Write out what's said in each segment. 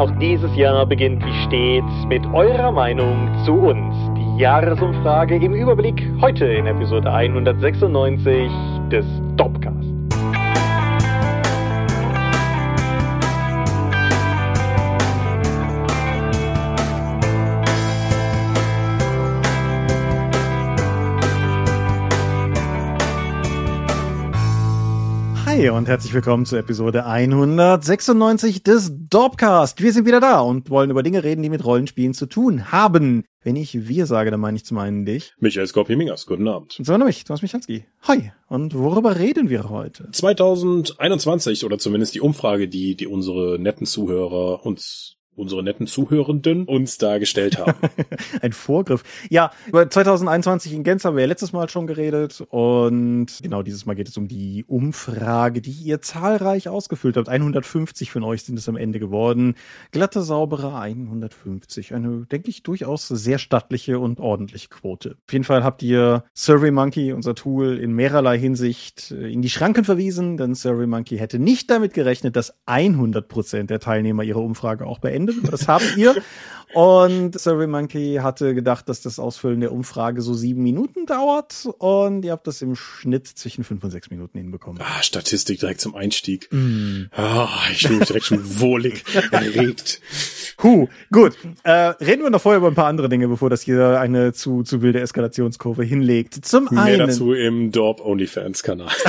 Auch dieses Jahr beginnt wie stets mit eurer Meinung zu uns. Die Jahresumfrage im Überblick heute in Episode 196 des Dopcast. Hi und herzlich willkommen zu Episode 196 des Dorpcast. Wir sind wieder da und wollen über Dinge reden, die mit Rollenspielen zu tun haben. Wenn ich wir sage, dann meine ich zum einen dich. Michael Skorpie-Mingers, guten Abend. Und zum anderen mich, Thomas Michalski. Hi. Und worüber reden wir heute? 2021 oder zumindest die Umfrage, die, die unsere netten Zuhörer uns unsere netten Zuhörenden uns dargestellt haben. Ein Vorgriff. Ja, über 2021 in Gänze haben wir ja letztes Mal schon geredet und genau dieses Mal geht es um die Umfrage, die ihr zahlreich ausgefüllt habt. 150 von euch sind es am Ende geworden. Glatte, saubere 150. Eine, denke ich, durchaus sehr stattliche und ordentliche Quote. Auf jeden Fall habt ihr SurveyMonkey, unser Tool, in mehrerlei Hinsicht äh, in die Schranken verwiesen, denn SurveyMonkey hätte nicht damit gerechnet, dass 100 Prozent der Teilnehmer ihre Umfrage auch beendet findet. Das habt ihr. Und SurveyMonkey hatte gedacht, dass das Ausfüllen der Umfrage so sieben Minuten dauert. Und ihr habt das im Schnitt zwischen fünf und sechs Minuten hinbekommen. Ah, Statistik direkt zum Einstieg. Mm. Ah, ich fühle mich direkt schon wohlig erregt. Huh, gut. Äh, reden wir noch vorher über ein paar andere Dinge, bevor das hier eine zu, zu wilde Eskalationskurve hinlegt. Zum Mehr einen. Mehr dazu im Dorp OnlyFans Kanal.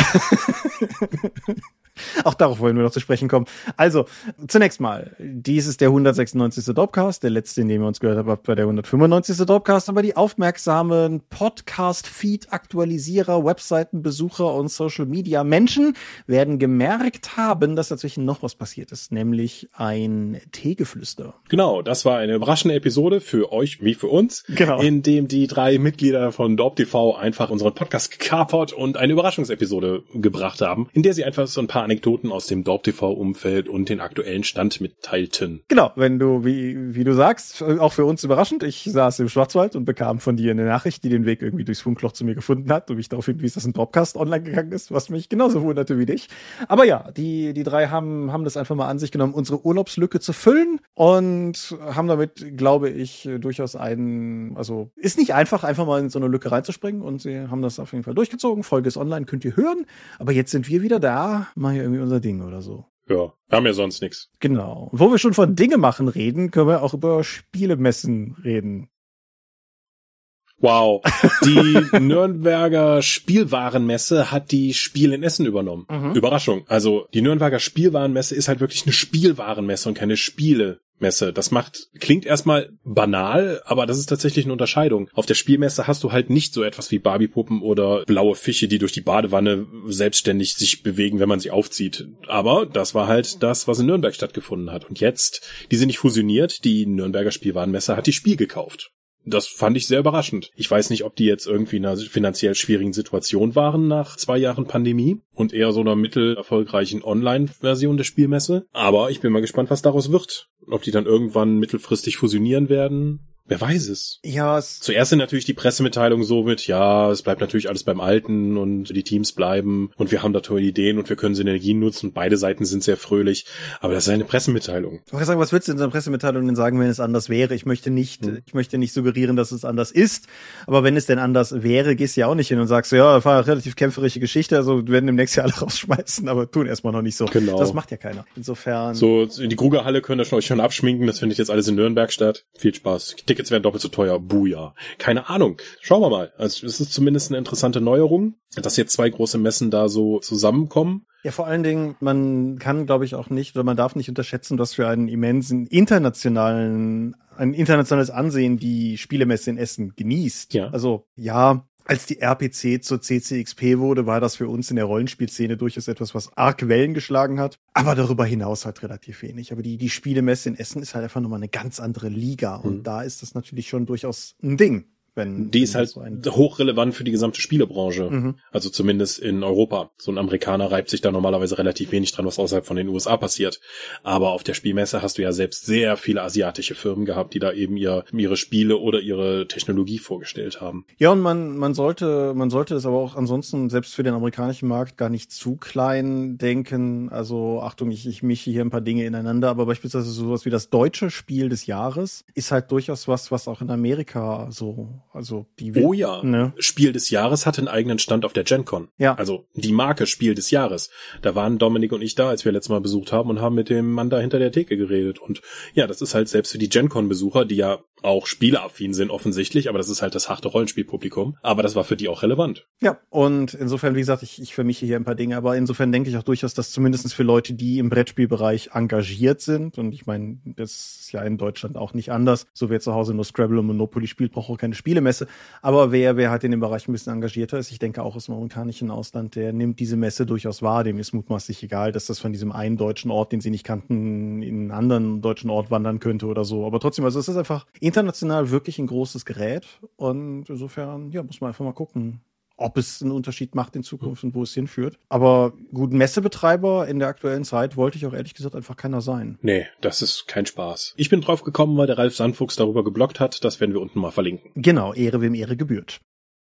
Auch darauf wollen wir noch zu sprechen kommen. Also, zunächst mal, dies ist der 196. Dropcast, der letzte, in dem ihr uns gehört habt, war der 195. Dropcast, aber die aufmerksamen Podcast-Feed-Aktualisierer, Webseitenbesucher und Social-Media-Menschen werden gemerkt haben, dass dazwischen noch was passiert ist, nämlich ein Teegeflüster. Genau, das war eine überraschende Episode für euch wie für uns, genau. in dem die drei Mitglieder von Dorp TV einfach unseren Podcast gekapert und eine Überraschungsepisode gebracht haben, in der sie einfach so ein paar Anekdoten aus dem Dorp-TV-Umfeld und den aktuellen Stand mitteilten. Genau, wenn du, wie, wie du sagst, auch für uns überraschend, ich saß im Schwarzwald und bekam von dir eine Nachricht, die den Weg irgendwie durchs Funkloch zu mir gefunden hat und mich darauf hinwies, dass ein Dropcast online gegangen ist, was mich genauso wunderte wie dich. Aber ja, die, die drei haben, haben das einfach mal an sich genommen, unsere Urlaubslücke zu füllen und haben damit, glaube ich, durchaus einen, also ist nicht einfach, einfach mal in so eine Lücke reinzuspringen und sie haben das auf jeden Fall durchgezogen. Folge ist online, könnt ihr hören. Aber jetzt sind wir wieder da, mal hier irgendwie unser Ding oder so. Ja, haben ja sonst nichts. Genau. Und wo wir schon von Dinge machen reden, können wir auch über Spielemessen reden. Wow. Die Nürnberger Spielwarenmesse hat die Spiel in Essen übernommen. Mhm. Überraschung. Also die Nürnberger Spielwarenmesse ist halt wirklich eine Spielwarenmesse und keine Spiele. Messe. Das macht, klingt erstmal banal, aber das ist tatsächlich eine Unterscheidung. Auf der Spielmesse hast du halt nicht so etwas wie Barbiepuppen oder blaue Fische, die durch die Badewanne selbstständig sich bewegen, wenn man sie aufzieht. Aber das war halt das, was in Nürnberg stattgefunden hat. Und jetzt, die sind nicht fusioniert, die Nürnberger Spielwarenmesse hat die Spiel gekauft. Das fand ich sehr überraschend. Ich weiß nicht, ob die jetzt irgendwie in einer finanziell schwierigen Situation waren nach zwei Jahren Pandemie und eher so einer mittelerfolgreichen Online-Version der Spielmesse. Aber ich bin mal gespannt, was daraus wird. Ob die dann irgendwann mittelfristig fusionieren werden Wer weiß es. Ja, es Zuerst sind natürlich die Pressemitteilungen so mit, ja, es bleibt natürlich alles beim Alten und die Teams bleiben und wir haben da tolle Ideen und wir können Synergien nutzen. Beide Seiten sind sehr fröhlich, aber das ist eine Pressemitteilung. Ich wollte sagen, was würdest du in so einer Pressemitteilung denn sagen, wenn es anders wäre? Ich möchte nicht, hm. ich möchte nicht suggerieren, dass es anders ist, aber wenn es denn anders wäre, gehst du ja auch nicht hin und sagst, ja, das war eine relativ kämpferische Geschichte, also wir werden demnächst ja alle rausschmeißen, aber tun erstmal noch nicht so. Genau. Das macht ja keiner. Insofern. So, in die Krugerhalle könnt ihr schon euch schon abschminken, das findet jetzt alles in Nürnberg statt. Viel Spaß. Tickets werden doppelt so teuer. Buja. Keine Ahnung. Schauen wir mal. Also es ist zumindest eine interessante Neuerung, dass jetzt zwei große Messen da so zusammenkommen. Ja, vor allen Dingen, man kann, glaube ich, auch nicht, oder man darf nicht unterschätzen, dass für einen immensen internationalen, ein internationales Ansehen die Spielemesse in Essen genießt. Ja. Also, ja, als die RPC zur CCXP wurde, war das für uns in der Rollenspielszene durchaus etwas, was arg Wellen geschlagen hat. Aber darüber hinaus halt relativ wenig. Aber die, die Spielemesse in Essen ist halt einfach nochmal eine ganz andere Liga. Und mhm. da ist das natürlich schon durchaus ein Ding Wenn, die ist halt so hochrelevant für die gesamte Spielebranche. Mhm. Also zumindest in Europa. So ein Amerikaner reibt sich da normalerweise relativ wenig dran, was außerhalb von den USA passiert. Aber auf der Spielmesse hast du ja selbst sehr viele asiatische Firmen gehabt, die da eben ihr, ihre Spiele oder ihre Technologie vorgestellt haben. Ja, und man, man sollte, man sollte es aber auch ansonsten selbst für den amerikanischen Markt gar nicht zu klein denken. Also Achtung, ich, ich mische hier ein paar Dinge ineinander, aber beispielsweise sowas wie das deutsche Spiel des Jahres ist halt durchaus was, was auch in Amerika so also die. Oh ja. Ne? Spiel des Jahres hatte einen eigenen Stand auf der GenCon. Ja. Also die Marke Spiel des Jahres. Da waren Dominik und ich da, als wir letztes Mal besucht haben und haben mit dem Mann da hinter der Theke geredet. Und ja, das ist halt selbst für die GenCon-Besucher, die ja auch spieleaffin sind offensichtlich, aber das ist halt das harte Rollenspielpublikum. Aber das war für die auch relevant. Ja, und insofern, wie gesagt, ich, ich vermische hier ein paar Dinge, aber insofern denke ich auch durchaus, dass zumindest für Leute, die im Brettspielbereich engagiert sind, und ich meine, das ist ja in Deutschland auch nicht anders, so wer zu Hause nur Scrabble und Monopoly spielt, braucht auch keine Spielemesse. Aber wer, wer halt in dem Bereich ein bisschen engagierter ist, ich denke auch aus dem amerikanischen Ausland, der nimmt diese Messe durchaus wahr. Dem ist mutmaßlich egal, dass das von diesem einen deutschen Ort, den sie nicht kannten, in einen anderen deutschen Ort wandern könnte oder so. Aber trotzdem, also es ist einfach international wirklich ein großes Gerät. Und insofern, ja, muss man einfach mal gucken, ob es einen Unterschied macht in Zukunft und wo es hinführt. Aber gut, Messebetreiber in der aktuellen Zeit wollte ich auch ehrlich gesagt einfach keiner sein. Nee, das ist kein Spaß. Ich bin drauf gekommen, weil der Ralf Sandfuchs darüber geblockt hat. Das werden wir unten mal verlinken. Genau, Ehre wem Ehre gebührt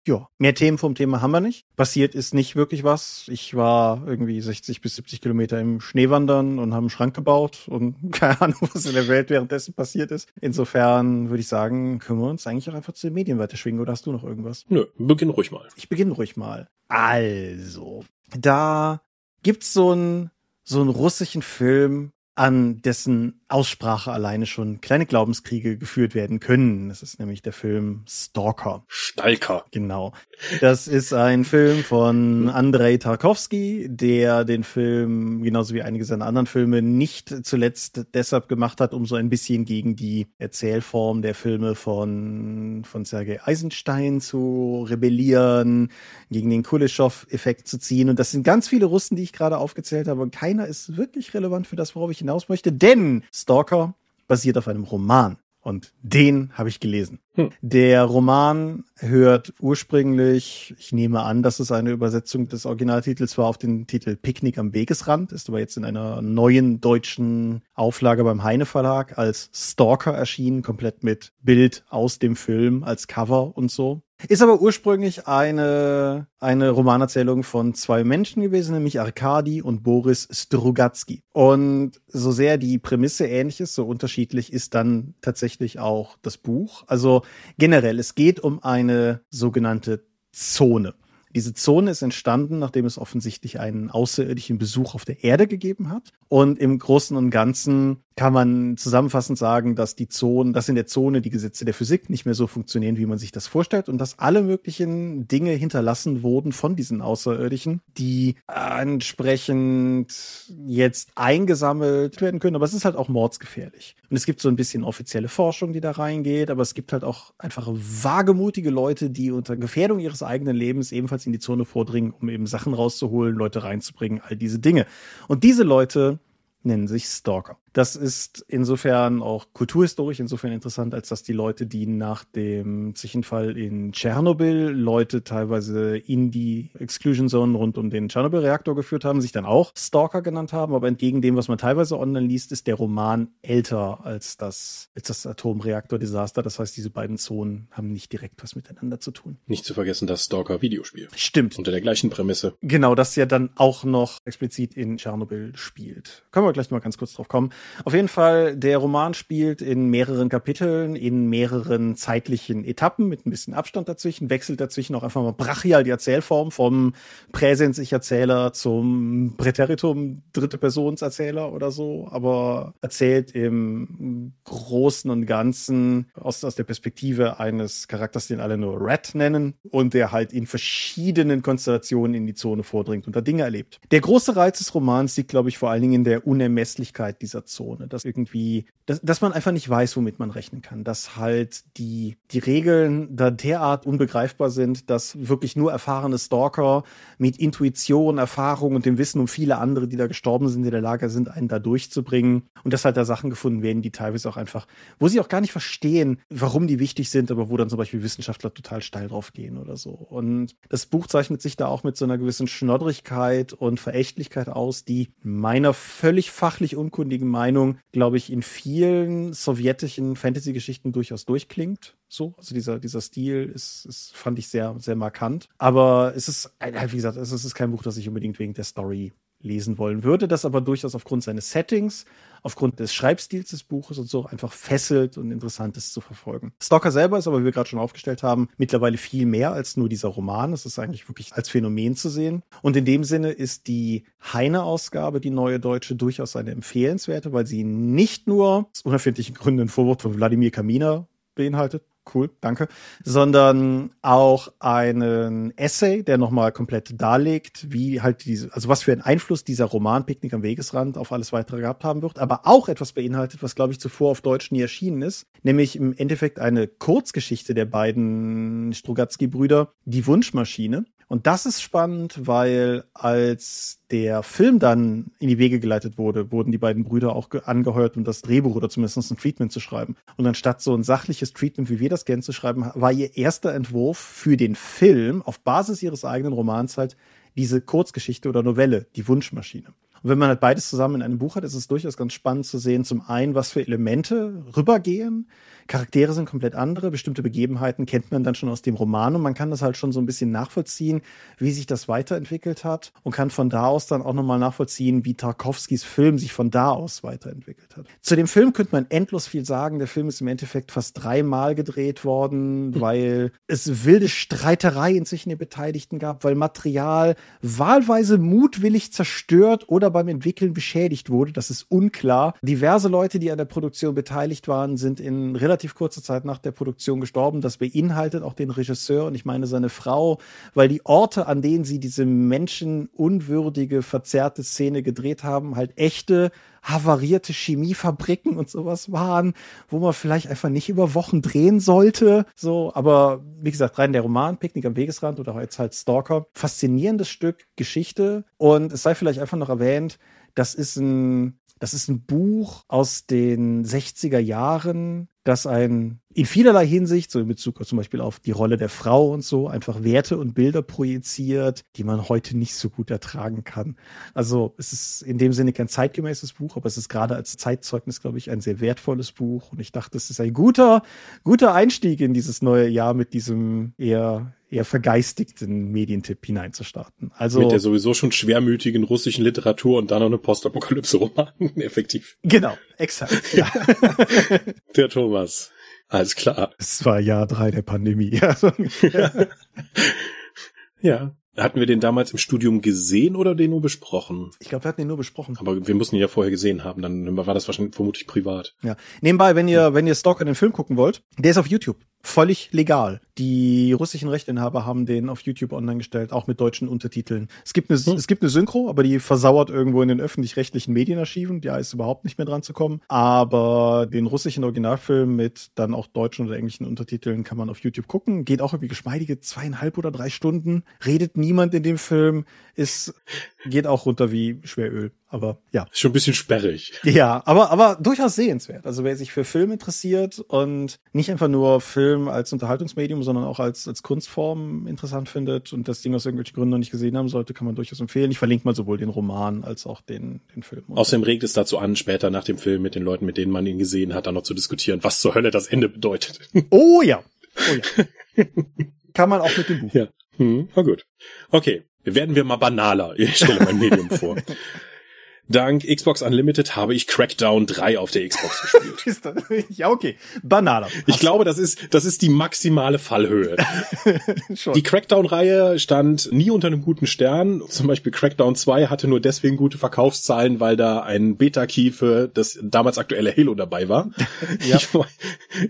ja, mehr Themen vom Thema haben wir nicht. Passiert ist nicht wirklich was. Ich war irgendwie 60 bis 70 Kilometer im Schneewandern und habe einen Schrank gebaut und keine Ahnung, was in der Welt währenddessen passiert ist. Insofern würde ich sagen, können wir uns eigentlich auch einfach zu den Medien weiterschwingen oder hast du noch irgendwas? Nö, beginn ruhig mal. Ich beginne ruhig mal. Also, da gibt's so einen so einen russischen Film, an dessen Aussprache alleine schon kleine Glaubenskriege geführt werden können. Das ist nämlich der Film Stalker. Stalker. Genau. Das ist ein Film von Andrei Tarkovsky, der den Film, genauso wie einige seiner anderen Filme, nicht zuletzt deshalb gemacht hat, um so ein bisschen gegen die Erzählform der Filme von, von Sergei Eisenstein zu rebellieren, gegen den Kuleshov-Effekt zu ziehen. Und das sind ganz viele Russen, die ich gerade aufgezählt habe. Und keiner ist wirklich relevant für das, worauf ich hinaus möchte, denn Stalker basiert auf einem Roman. Und den habe ich gelesen. Hm. Der Roman hört ursprünglich, ich nehme an, dass es eine Übersetzung des Originaltitels war auf den Titel Picknick am Wegesrand, ist aber jetzt in einer neuen deutschen Auflage beim Heine Verlag als Stalker erschienen, komplett mit Bild aus dem Film als Cover und so. Ist aber ursprünglich eine, eine Romanerzählung von zwei Menschen gewesen, nämlich Arkadi und Boris Strugatsky. Und so sehr die Prämisse ähnlich ist, so unterschiedlich ist dann tatsächlich auch das Buch. Also generell, es geht um eine sogenannte Zone. Diese Zone ist entstanden, nachdem es offensichtlich einen außerirdischen Besuch auf der Erde gegeben hat. Und im Großen und Ganzen kann man zusammenfassend sagen, dass die Zone, dass in der Zone die Gesetze der Physik nicht mehr so funktionieren, wie man sich das vorstellt und dass alle möglichen Dinge hinterlassen wurden von diesen Außerirdischen, die entsprechend jetzt eingesammelt werden können. Aber es ist halt auch mordsgefährlich. Und es gibt so ein bisschen offizielle Forschung, die da reingeht, aber es gibt halt auch einfach wagemutige Leute, die unter Gefährdung ihres eigenen Lebens ebenfalls in die Zone vordringen, um eben Sachen rauszuholen, Leute reinzubringen, all diese Dinge. Und diese Leute nennen sich Stalker. Das ist insofern auch kulturhistorisch insofern interessant, als dass die Leute, die nach dem Zwischenfall in Tschernobyl Leute teilweise in die Exclusion Zone rund um den Tschernobyl-Reaktor geführt haben, sich dann auch Stalker genannt haben. Aber entgegen dem, was man teilweise online liest, ist der Roman älter als das, als das Atomreaktor-Desaster. Das heißt, diese beiden Zonen haben nicht direkt was miteinander zu tun. Nicht zu vergessen das Stalker-Videospiel. Stimmt. Unter der gleichen Prämisse. Genau, das ja dann auch noch explizit in Tschernobyl spielt. Können wir gleich mal ganz kurz drauf kommen. Auf jeden Fall, der Roman spielt in mehreren Kapiteln, in mehreren zeitlichen Etappen mit ein bisschen Abstand dazwischen, wechselt dazwischen auch einfach mal brachial die Erzählform vom Präsens ich Erzähler zum Präteritum dritte Persons Erzähler oder so, aber erzählt im Großen und Ganzen aus, aus der Perspektive eines Charakters, den alle nur Red nennen und der halt in verschiedenen Konstellationen in die Zone vordringt und da Dinge erlebt. Der große Reiz des Romans liegt, glaube ich, vor allen Dingen in der Unermesslichkeit dieser Zone. Komfortzone, dass irgendwie, dass, dass man einfach nicht weiß, womit man rechnen kann, dass halt die, die Regeln da derart unbegreifbar sind, dass wirklich nur erfahrene Stalker mit Intuition, Erfahrung und dem Wissen um viele andere, die da gestorben sind, in der Lage sind, einen da durchzubringen und dass halt da Sachen gefunden werden, die teilweise auch einfach, wo sie auch gar nicht verstehen, warum die wichtig sind, aber wo dann zum Beispiel Wissenschaftler total steil drauf gehen oder so. Und das Buch zeichnet sich da auch mit so einer gewissen Schnoddrigkeit und Verächtlichkeit aus, die meiner völlig fachlich unkundigen Meinung, glaube ich, in vielen sowjetischen Fantasy-Geschichten durchaus durchklingt. So, also dieser, dieser Stil ist, ist, fand ich sehr, sehr markant. Aber es ist, wie gesagt, es ist kein Buch, das ich unbedingt wegen der Story lesen wollen würde, das aber durchaus aufgrund seines Settings, aufgrund des Schreibstils des Buches und so einfach fesselt und interessant ist zu verfolgen. Stalker selber ist aber, wie wir gerade schon aufgestellt haben, mittlerweile viel mehr als nur dieser Roman. Es ist eigentlich wirklich als Phänomen zu sehen. Und in dem Sinne ist die Heine-Ausgabe, die neue deutsche, durchaus eine empfehlenswerte, weil sie nicht nur aus unerfindlichen Gründen ein Vorwort von Wladimir Kaminer beinhaltet, cool, danke, sondern auch einen Essay, der nochmal komplett darlegt, wie halt diese, also was für einen Einfluss dieser Roman Picknick am Wegesrand auf alles weitere gehabt haben wird, aber auch etwas beinhaltet, was glaube ich zuvor auf Deutsch nie erschienen ist, nämlich im Endeffekt eine Kurzgeschichte der beiden Strugatsky-Brüder, die Wunschmaschine. Und das ist spannend, weil als der Film dann in die Wege geleitet wurde, wurden die beiden Brüder auch angeheuert, um das Drehbuch oder zumindest ein Treatment zu schreiben. Und anstatt so ein sachliches Treatment, wie wir das kennen, zu schreiben, war ihr erster Entwurf für den Film auf Basis ihres eigenen Romans halt diese Kurzgeschichte oder Novelle, die Wunschmaschine. Und wenn man halt beides zusammen in einem Buch hat, ist es durchaus ganz spannend zu sehen, zum einen, was für Elemente rübergehen, Charaktere sind komplett andere, bestimmte Begebenheiten kennt man dann schon aus dem Roman und man kann das halt schon so ein bisschen nachvollziehen, wie sich das weiterentwickelt hat und kann von da aus dann auch nochmal nachvollziehen, wie Tarkovskis Film sich von da aus weiterentwickelt hat. Zu dem Film könnte man endlos viel sagen. Der Film ist im Endeffekt fast dreimal gedreht worden, weil es wilde Streiterei inzwischen den Beteiligten gab, weil Material wahlweise mutwillig zerstört oder beim Entwickeln beschädigt wurde. Das ist unklar. Diverse Leute, die an der Produktion beteiligt waren, sind in relativ relativ kurze Zeit nach der Produktion gestorben. Das beinhaltet auch den Regisseur und ich meine seine Frau, weil die Orte, an denen sie diese menschenunwürdige, verzerrte Szene gedreht haben, halt echte havarierte Chemiefabriken und sowas waren, wo man vielleicht einfach nicht über Wochen drehen sollte. So, aber wie gesagt, rein der Roman Picknick am Wegesrand oder jetzt halt Stalker. Faszinierendes Stück Geschichte und es sei vielleicht einfach noch erwähnt, das ist ein das ist ein Buch aus den 60er Jahren, das ein in vielerlei Hinsicht, so in Bezug zum Beispiel auf die Rolle der Frau und so, einfach Werte und Bilder projiziert, die man heute nicht so gut ertragen kann. Also es ist in dem Sinne kein zeitgemäßes Buch, aber es ist gerade als Zeitzeugnis, glaube ich, ein sehr wertvolles Buch. Und ich dachte, es ist ein guter, guter Einstieg in dieses neue Jahr mit diesem eher eher vergeistigten Medientipp hineinzustarten. Also mit der sowieso schon schwermütigen russischen Literatur und dann noch eine Postapokalypse-Roman, effektiv. Genau, exakt. Ja. der Thomas. Alles klar. Es war Jahr drei der Pandemie. ja. Hatten wir den damals im Studium gesehen oder den nur besprochen? Ich glaube, wir hatten den nur besprochen. Aber wir mussten ihn ja vorher gesehen haben, dann war das wahrscheinlich vermutlich privat. Ja. Nebenbei, wenn ihr, wenn ihr Stalker den Film gucken wollt, der ist auf YouTube. Völlig legal. Die russischen Rechteinhaber haben den auf YouTube online gestellt, auch mit deutschen Untertiteln. Es gibt eine, hm. es gibt eine Synchro, aber die versauert irgendwo in den öffentlich-rechtlichen Medienarchiven. Ja, ist überhaupt nicht mehr dran zu kommen. Aber den russischen Originalfilm mit dann auch deutschen oder englischen Untertiteln kann man auf YouTube gucken. Geht auch irgendwie geschmeidige zweieinhalb oder drei Stunden. Redet niemand in dem Film. Ist, geht auch runter wie Schweröl. Aber ja. Ist schon ein bisschen sperrig. Ja, aber, aber durchaus sehenswert. Also wer sich für Film interessiert und nicht einfach nur Film als Unterhaltungsmedium, sondern auch als, als Kunstform interessant findet und das Ding aus irgendwelchen Gründen noch nicht gesehen haben sollte, kann man durchaus empfehlen. Ich verlinke mal sowohl den Roman als auch den, den Film. Außerdem regt es dazu an, später nach dem Film mit den Leuten, mit denen man ihn gesehen hat, dann noch zu diskutieren, was zur Hölle das Ende bedeutet. Oh ja. Oh ja. kann man auch mit dem Buch. Ja. Hm, na gut. Okay. Werden wir mal banaler. Ich stelle mein Medium vor. Dank Xbox Unlimited habe ich Crackdown 3 auf der Xbox gespielt. ja, okay. Banale. Ich glaube, das ist, das ist die maximale Fallhöhe. die Crackdown-Reihe stand nie unter einem guten Stern. Zum Beispiel Crackdown 2 hatte nur deswegen gute Verkaufszahlen, weil da ein Beta-Key für das damals aktuelle Halo dabei war. ja. ich,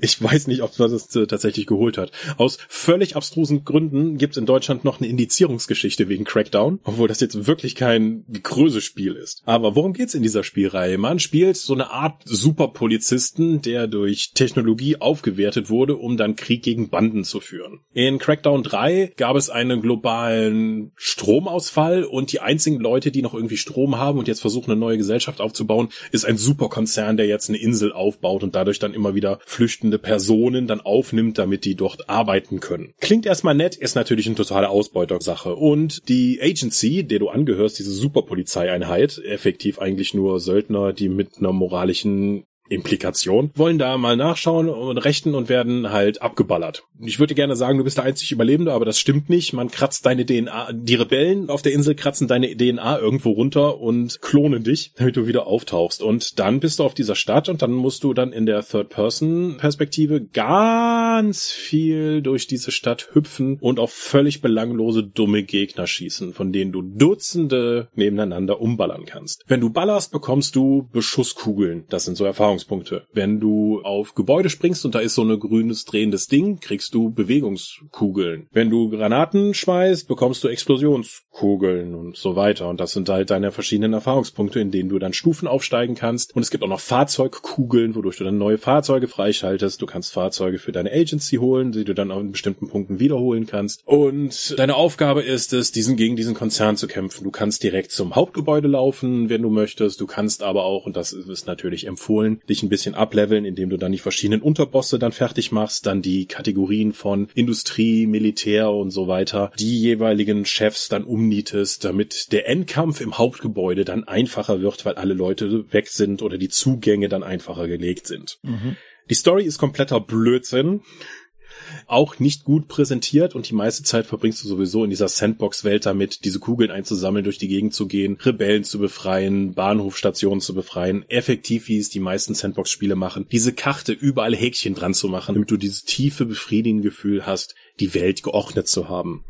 ich, weiß nicht, ob man das tatsächlich geholt hat. Aus völlig abstrusen Gründen gibt es in Deutschland noch eine Indizierungsgeschichte wegen Crackdown, obwohl das jetzt wirklich kein Größe-Spiel ist. Aber aber worum geht's in dieser Spielreihe? Man spielt so eine Art Superpolizisten, der durch Technologie aufgewertet wurde, um dann Krieg gegen Banden zu führen. In Crackdown 3 gab es einen globalen Stromausfall und die einzigen Leute, die noch irgendwie Strom haben und jetzt versuchen, eine neue Gesellschaft aufzubauen, ist ein Superkonzern, der jetzt eine Insel aufbaut und dadurch dann immer wieder flüchtende Personen dann aufnimmt, damit die dort arbeiten können. Klingt erstmal nett, ist natürlich eine totale Ausbeutersache. Und die Agency, der du angehörst, diese Superpolizeieinheit, effektiv eigentlich nur Söldner, die mit einer moralischen Implikation, wollen da mal nachschauen und rechten und werden halt abgeballert. Ich würde gerne sagen, du bist der einzig Überlebende, aber das stimmt nicht. Man kratzt deine DNA, die Rebellen auf der Insel kratzen deine DNA irgendwo runter und klonen dich, damit du wieder auftauchst. Und dann bist du auf dieser Stadt und dann musst du dann in der Third-Person-Perspektive ganz viel durch diese Stadt hüpfen und auf völlig belanglose, dumme Gegner schießen, von denen du Dutzende nebeneinander umballern kannst. Wenn du ballerst, bekommst du Beschusskugeln. Das sind so Erfahrungen Erfahrungspunkte. Wenn du auf Gebäude springst und da ist so ein grünes drehendes Ding, kriegst du Bewegungskugeln. Wenn du Granaten schmeißt, bekommst du Explosionskugeln und so weiter. Und das sind halt deine verschiedenen Erfahrungspunkte, in denen du dann Stufen aufsteigen kannst. Und es gibt auch noch Fahrzeugkugeln, wodurch du dann neue Fahrzeuge freischaltest. Du kannst Fahrzeuge für deine Agency holen, die du dann an bestimmten Punkten wiederholen kannst. Und deine Aufgabe ist es, diesen gegen diesen Konzern zu kämpfen. Du kannst direkt zum Hauptgebäude laufen, wenn du möchtest. Du kannst aber auch, und das ist natürlich empfohlen, dich ein bisschen ableveln, indem du dann die verschiedenen Unterbosse dann fertig machst, dann die Kategorien von Industrie, Militär und so weiter, die jeweiligen Chefs dann umnietest, damit der Endkampf im Hauptgebäude dann einfacher wird, weil alle Leute weg sind oder die Zugänge dann einfacher gelegt sind. Mhm. Die Story ist kompletter Blödsinn auch nicht gut präsentiert und die meiste Zeit verbringst du sowieso in dieser Sandbox-Welt damit, diese Kugeln einzusammeln, durch die Gegend zu gehen, Rebellen zu befreien, Bahnhofstationen zu befreien, effektiv, wie es die meisten Sandbox-Spiele machen, diese Karte überall Häkchen dran zu machen, damit du dieses tiefe, befriedigende Gefühl hast, die Welt geordnet zu haben.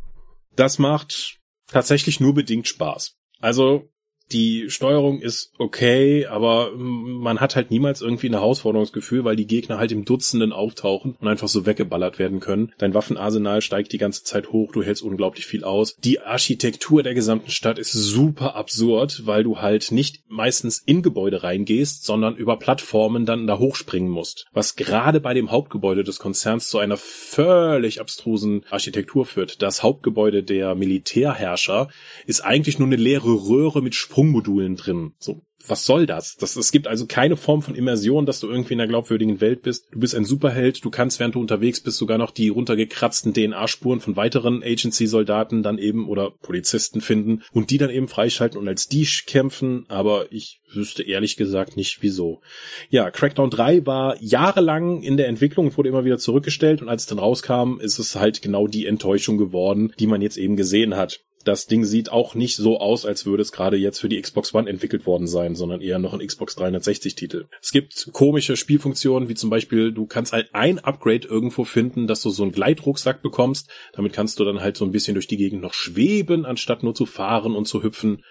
Das macht tatsächlich nur bedingt Spaß. Also die Steuerung ist okay, aber man hat halt niemals irgendwie ein Herausforderungsgefühl, weil die Gegner halt im Dutzenden auftauchen und einfach so weggeballert werden können. Dein Waffenarsenal steigt die ganze Zeit hoch, du hältst unglaublich viel aus. Die Architektur der gesamten Stadt ist super absurd, weil du halt nicht meistens in Gebäude reingehst, sondern über Plattformen dann da hochspringen musst. Was gerade bei dem Hauptgebäude des Konzerns zu einer völlig abstrusen Architektur führt. Das Hauptgebäude der Militärherrscher ist eigentlich nur eine leere Röhre mit Sprung Sprungmodulen drin. So, was soll das? das? Es gibt also keine Form von Immersion, dass du irgendwie in einer glaubwürdigen Welt bist. Du bist ein Superheld, du kannst, während du unterwegs bist, sogar noch die runtergekratzten DNA-Spuren von weiteren Agency-Soldaten dann eben oder Polizisten finden und die dann eben freischalten und als die kämpfen, aber ich wüsste ehrlich gesagt nicht wieso. Ja, Crackdown 3 war jahrelang in der Entwicklung und wurde immer wieder zurückgestellt und als es dann rauskam, ist es halt genau die Enttäuschung geworden, die man jetzt eben gesehen hat das Ding sieht auch nicht so aus, als würde es gerade jetzt für die Xbox One entwickelt worden sein, sondern eher noch ein Xbox 360 Titel. Es gibt komische Spielfunktionen, wie zum Beispiel, du kannst halt ein Upgrade irgendwo finden, dass du so einen Gleitrucksack bekommst. Damit kannst du dann halt so ein bisschen durch die Gegend noch schweben, anstatt nur zu fahren und zu hüpfen.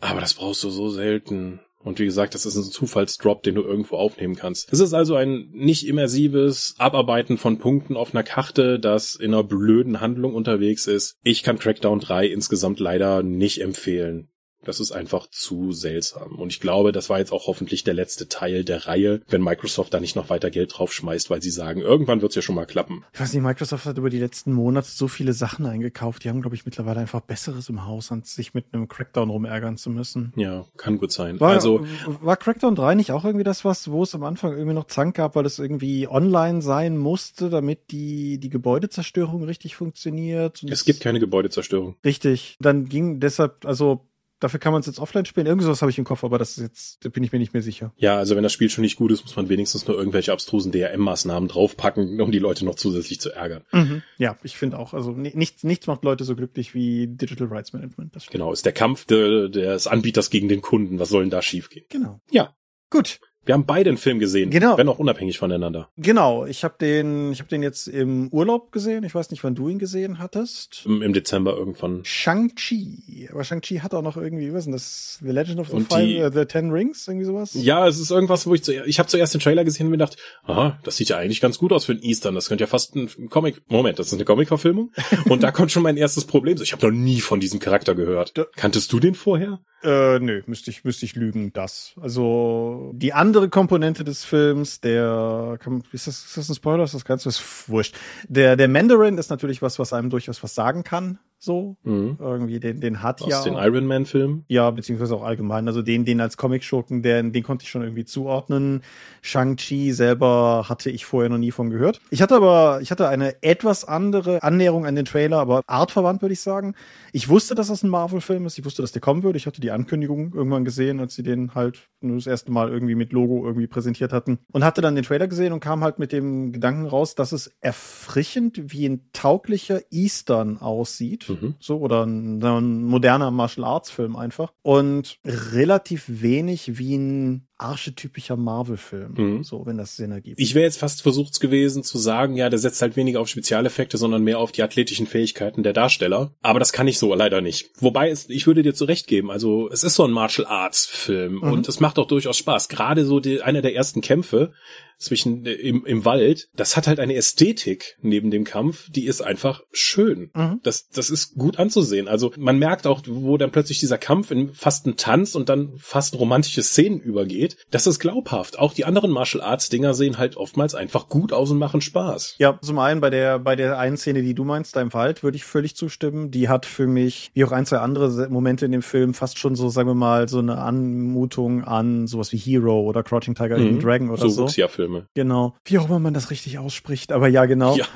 Aber das brauchst du so selten. Und wie gesagt, das ist ein Zufallsdrop, den du irgendwo aufnehmen kannst. Es ist also ein nicht immersives Abarbeiten von Punkten auf einer Karte, das in einer blöden Handlung unterwegs ist. Ich kann Crackdown 3 insgesamt leider nicht empfehlen. Das ist einfach zu seltsam. Und ich glaube, das war jetzt auch hoffentlich der letzte Teil der Reihe, wenn Microsoft da nicht noch weiter Geld drauf schmeißt, weil sie sagen, irgendwann wird's ja schon mal klappen. Ich weiß nicht, Microsoft hat über die letzten Monate so viele Sachen eingekauft. Die haben, glaube ich, mittlerweile einfach Besseres im Haus, als sich mit einem Crackdown rumärgern zu müssen. Ja, kann gut sein. War, also war Crackdown 3 nicht auch irgendwie das was, wo es am Anfang irgendwie noch Zank gab, weil es irgendwie online sein musste, damit die, die Gebäudezerstörung richtig funktioniert? es gibt keine Gebäudezerstörung. Richtig. Dann ging deshalb, also Dafür kann man es jetzt offline spielen. Irgendwas habe ich im Kopf, aber das ist jetzt, da bin ich mir nicht mehr sicher. Ja, also wenn das Spiel schon nicht gut ist, muss man wenigstens nur irgendwelche abstrusen DRM-Maßnahmen draufpacken, um die Leute noch zusätzlich zu ärgern. Mhm. Ja, ich finde auch. Also nichts, nichts macht Leute so glücklich wie Digital Rights Management. genau, ist der Kampf de, des Anbieters gegen den Kunden. Was soll denn da schiefgehen? Genau. Ja. Gut. Wir haben beide einen Film gesehen, Genau. wenn auch unabhängig voneinander. Genau, ich habe den, ich habe den jetzt im Urlaub gesehen. Ich weiß nicht, wann du ihn gesehen hattest. Im, im Dezember irgendwann. Shang-Chi. Aber Shang-Chi hat auch noch irgendwie, was ist denn das? The Legend of the, Und Five, die- äh, the Ten Rings, irgendwie sowas? Ja, es ist irgendwas, wo ich zuerst, ich habe zuerst den Trailer gesehen und mir gedacht, aha, das sieht ja eigentlich ganz gut aus für ein Eastern. Das könnte ja fast ein Comic. Moment, das ist eine Comic-Verfilmung. Und da kommt schon mein erstes Problem. Ich habe noch nie von diesem Charakter gehört. Da- Kanntest du den vorher? Äh, nö, müsste ich, müsste ich lügen, das. Also, die andere Komponente des Films, der, ist das, ist das ein Spoiler? Ist das Ganze ist wurscht. Der, der Mandarin ist natürlich was, was einem durchaus was sagen kann, so. Mhm. Irgendwie, den, den hat Aus ja. den Iron Man-Filmen. Ja, beziehungsweise auch allgemein. Also den, den als Comic-Schurken, den, den konnte ich schon irgendwie zuordnen. Shang-Chi selber hatte ich vorher noch nie von gehört. Ich hatte aber, ich hatte eine etwas andere Annäherung an den Trailer, aber artverwandt würde ich sagen. Ich wusste, dass das ein Marvel-Film ist. Ich wusste, dass der kommen würde. Ich hatte die Ankündigung irgendwann gesehen, als sie den halt nur das erste Mal irgendwie mit Logo irgendwie präsentiert hatten. Und hatte dann den Trailer gesehen und kam halt mit dem Gedanken raus, dass es erfrischend wie ein tauglicher Eastern aussieht. Mhm. So, oder ein, ein moderner Martial Arts Film einfach. Und relativ wenig wie ein archetypischer Marvel-Film. Mhm. So, wenn das Sinn ergibt. Ich wäre jetzt fast versucht gewesen zu sagen, ja, der setzt halt weniger auf Spezialeffekte, sondern mehr auf die athletischen Fähigkeiten der Darsteller. Aber das kann ich so leider nicht. Wobei, es, ich würde dir zu recht geben, also es ist so ein Martial Arts Film Mhm. und es macht auch durchaus Spaß. Gerade so die, einer der ersten Kämpfe zwischen äh, im, im Wald, das hat halt eine Ästhetik neben dem Kampf, die ist einfach schön. Mhm. Das, das ist gut anzusehen. Also man merkt auch, wo dann plötzlich dieser Kampf in fast einen Tanz und dann fast romantische Szenen übergeht. Das ist glaubhaft. Auch die anderen Martial Arts Dinger sehen halt oftmals einfach gut aus und machen Spaß. Ja, zum einen bei der, bei der einen Szene, die du meinst, da im Wald, würde ich völlig zustimmen. Die hat für mich, wie auch ein, zwei andere Momente in dem Film, fast schon so, sagen wir mal, so eine Anmutung an sowas wie Hero oder Crouching Tiger, Mhm. Dragon oder so so. Wuxia-Filme. Genau. Wie auch immer man das richtig ausspricht, aber ja, genau. Ja,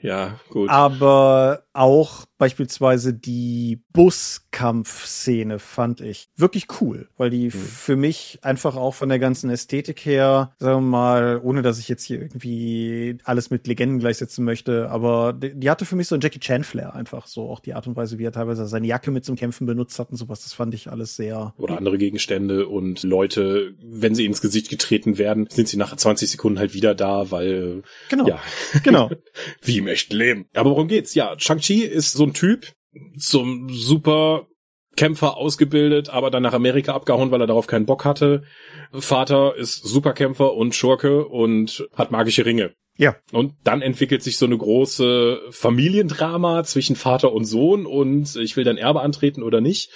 ja, gut. Aber auch beispielsweise die Buskampfszene fand ich wirklich cool, weil die für mich einfach auch von der ganzen Ästhetik her, sagen wir mal, ohne dass ich jetzt hier irgendwie alles mit Legenden gleichsetzen möchte, aber die, die hatte für mich so ein Jackie Chan Flair einfach so auch die Art und Weise, wie er teilweise seine Jacke mit zum Kämpfen benutzt hat und sowas, das fand ich alles sehr Oder andere Gegenstände und Leute, wenn sie ins Gesicht getreten werden, sind sie nach 20 Sekunden halt wieder da, weil, genau, ja, genau. wie im echten Leben. Aber worum geht's? Ja, Shang-Chi ist so ein Typ, zum super Kämpfer ausgebildet, aber dann nach Amerika abgehauen, weil er darauf keinen Bock hatte. Vater ist Superkämpfer und Schurke und hat magische Ringe. Ja. Und dann entwickelt sich so eine große Familiendrama zwischen Vater und Sohn und ich will dein Erbe antreten oder nicht.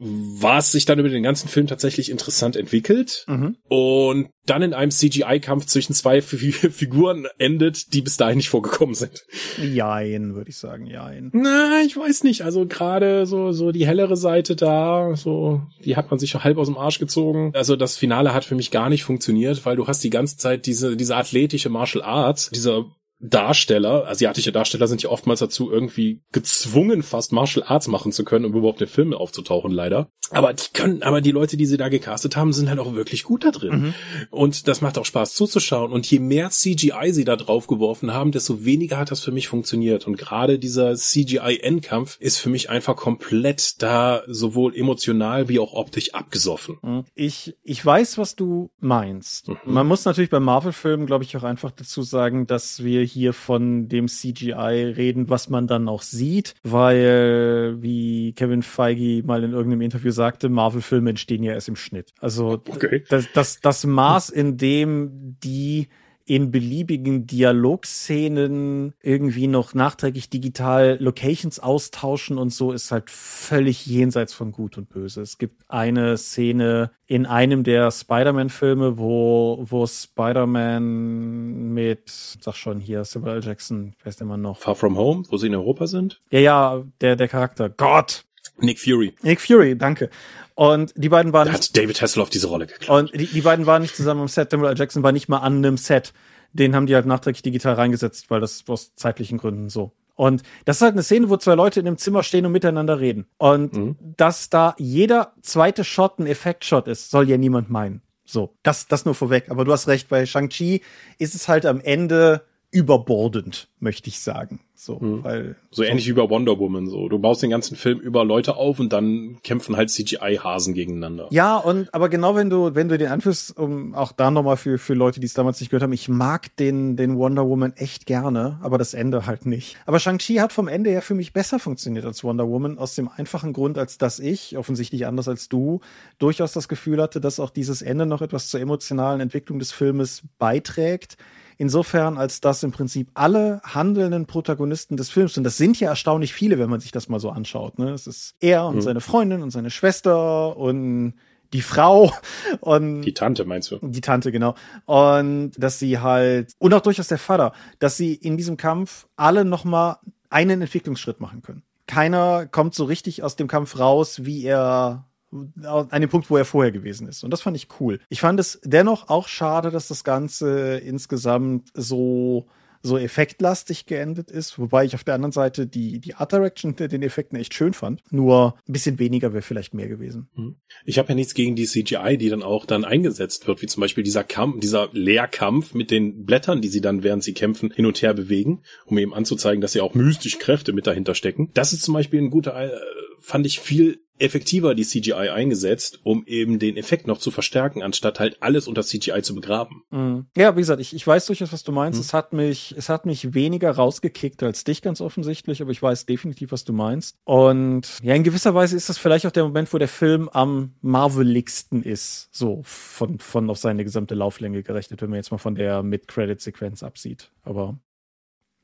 Was sich dann über den ganzen Film tatsächlich interessant entwickelt Mhm. und dann in einem CGI-Kampf zwischen zwei Fi- Figuren endet, die bis dahin nicht vorgekommen sind. Jein, würde ich sagen, jein. Na, ich weiß nicht. Also gerade so so die hellere Seite da, so die hat man sich halb aus dem Arsch gezogen. Also das Finale hat für mich gar nicht funktioniert, weil du hast die ganze Zeit diese diese athletische Martial Arts, dieser Darsteller, asiatische Darsteller sind ja oftmals dazu irgendwie gezwungen, fast Martial Arts machen zu können, um überhaupt in Filmen aufzutauchen, leider. Aber die können, aber die Leute, die sie da gecastet haben, sind halt auch wirklich gut da drin. Mhm. Und das macht auch Spaß zuzuschauen. Und je mehr CGI sie da drauf geworfen haben, desto weniger hat das für mich funktioniert. Und gerade dieser CGI-Endkampf ist für mich einfach komplett da sowohl emotional wie auch optisch abgesoffen. Mhm. Ich, ich weiß, was du meinst. Mhm. Man muss natürlich beim Marvel-Film, glaube ich, auch einfach dazu sagen, dass wir hier von dem CGI reden, was man dann auch sieht, weil, wie Kevin Feige mal in irgendeinem Interview sagte, Marvel-Filme entstehen ja erst im Schnitt. Also Okay. das, das, das Maß, in dem die in beliebigen Dialogszenen irgendwie noch nachträglich digital Locations austauschen und so ist halt völlig jenseits von Gut und Böse. Es gibt eine Szene in einem der Spider-Man-Filme, wo, wo Spider-Man mit, sag schon hier, Samuel L. Jackson, wer ist der Mann noch? Far From Home, wo sie in Europa sind. Ja, ja, der, der Charakter. Gott! Nick Fury. Nick Fury, danke. Und die beiden waren Da nicht hat David Hasselhoff diese Rolle geklaut. Und die, die beiden waren nicht zusammen am Set. Samuel L. Jackson war nicht mal an einem Set. Den haben die halt nachträglich digital reingesetzt, weil das aus zeitlichen Gründen so. Und das ist halt eine Szene, wo zwei Leute in einem Zimmer stehen und miteinander reden. Und Mhm. dass da jeder zweite Shot ein Effektshot ist, soll ja niemand meinen. So, das, das nur vorweg. Aber du hast recht, bei Shang-Chi ist es halt am Ende überbordend, möchte ich sagen. So, Mhm. weil So ähnlich wie bei Wonder Woman, so. Du baust den ganzen Film über Leute auf und dann kämpfen halt CGI-Hasen gegeneinander. Ja, und aber genau wenn du, wenn du den anführst, um auch da nochmal für, für Leute, die es damals nicht gehört haben, ich mag den, den Wonder Woman echt gerne, aber das Ende halt nicht. Aber Shang-Chi hat vom Ende her für mich besser funktioniert als Wonder Woman, aus dem einfachen Grund, als dass ich, offensichtlich anders als du, durchaus das Gefühl hatte, dass auch dieses Ende noch etwas zur emotionalen Entwicklung des Filmes beiträgt. Insofern, als dass im Prinzip alle handelnden Protagonisten des Films, und das sind ja erstaunlich viele, wenn man sich das mal so anschaut, ne? Es ist er und Mhm. seine Freundin und seine Schwester und die Frau und Die Tante, meinst du? die Tante, genau. Und dass sie halt, und auch durchaus der Vater, dass sie in diesem Kampf alle nochmal einen Entwicklungsschritt machen können. Keiner kommt so richtig aus dem Kampf raus, wie er an Punkt, wo er vorher gewesen ist. Und das fand ich cool. Ich fand es dennoch auch schade, dass das Ganze insgesamt so so effektlastig geendet ist, wobei ich auf der anderen Seite die, die Art Direction den Effekten echt schön fand. Nur ein bisschen weniger wäre vielleicht mehr gewesen. Ich habe ja nichts gegen die CGI, die dann auch dann eingesetzt wird, wie zum Beispiel dieser Kampf, dieser Leerkampf mit den Blättern, die sie dann, während sie kämpfen, hin und her bewegen, um eben anzuzeigen, dass sie auch mystisch Kräfte mit dahinter stecken. Das ist zum Beispiel ein guter, äh, fand ich viel effektiver die CGI eingesetzt, um eben den Effekt noch zu verstärken, anstatt halt alles unter CGI zu begraben. Mhm. Ja, wie gesagt, ich, ich weiß durchaus, was du meinst. Mhm. Es hat mich, es hat mich weniger rausgekickt als dich ganz offensichtlich, aber ich weiß definitiv, was du meinst. Und ja, in gewisser Weise ist das vielleicht auch der Moment, wo der Film am marveligsten ist, so von, von auf seine gesamte Lauflänge gerechnet, wenn man jetzt mal von der Mid-Credit-Sequenz absieht. Aber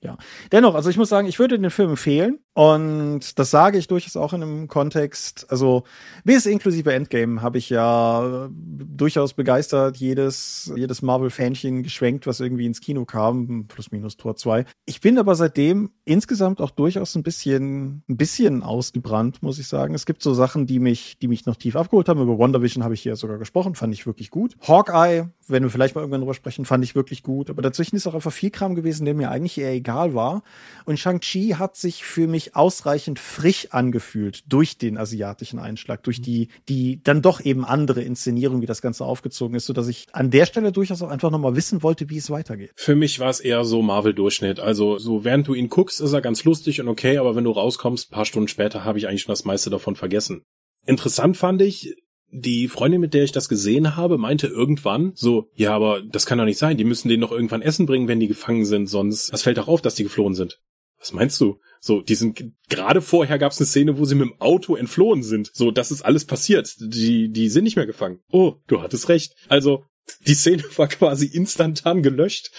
ja. Dennoch, also ich muss sagen, ich würde den Film empfehlen. Und das sage ich durchaus auch in einem Kontext. Also bis inklusive Endgame habe ich ja äh, durchaus begeistert jedes, jedes Marvel-Fähnchen geschwenkt, was irgendwie ins Kino kam, plus minus Tor 2. Ich bin aber seitdem insgesamt auch durchaus ein bisschen, ein bisschen ausgebrannt, muss ich sagen. Es gibt so Sachen, die mich, die mich noch tief abgeholt haben. Über WandaVision habe ich hier sogar gesprochen, fand ich wirklich gut. Hawkeye, wenn wir vielleicht mal irgendwann drüber sprechen, fand ich wirklich gut. Aber dazwischen ist auch einfach viel Kram gewesen, der mir eigentlich eher egal war. Und Shang-Chi hat sich für mich ausreichend frisch angefühlt durch den asiatischen Einschlag, durch die, die dann doch eben andere Inszenierung, wie das Ganze aufgezogen ist, so dass ich an der Stelle durchaus auch einfach nochmal wissen wollte, wie es weitergeht. Für mich war es eher so Marvel-Durchschnitt. Also so während du ihn guckst, ist er ganz lustig und okay, aber wenn du rauskommst, paar Stunden später, habe ich eigentlich schon das meiste davon vergessen. Interessant fand ich, die Freundin, mit der ich das gesehen habe, meinte irgendwann so, ja, aber das kann doch nicht sein, die müssen denen noch irgendwann Essen bringen, wenn die gefangen sind, sonst, es fällt doch auf, dass die geflohen sind. Was meinst du? So, die sind gerade vorher gab es eine Szene, wo sie mit dem Auto entflohen sind. So, das ist alles passiert. Die, die sind nicht mehr gefangen. Oh, du hattest recht. Also, die Szene war quasi instantan gelöscht,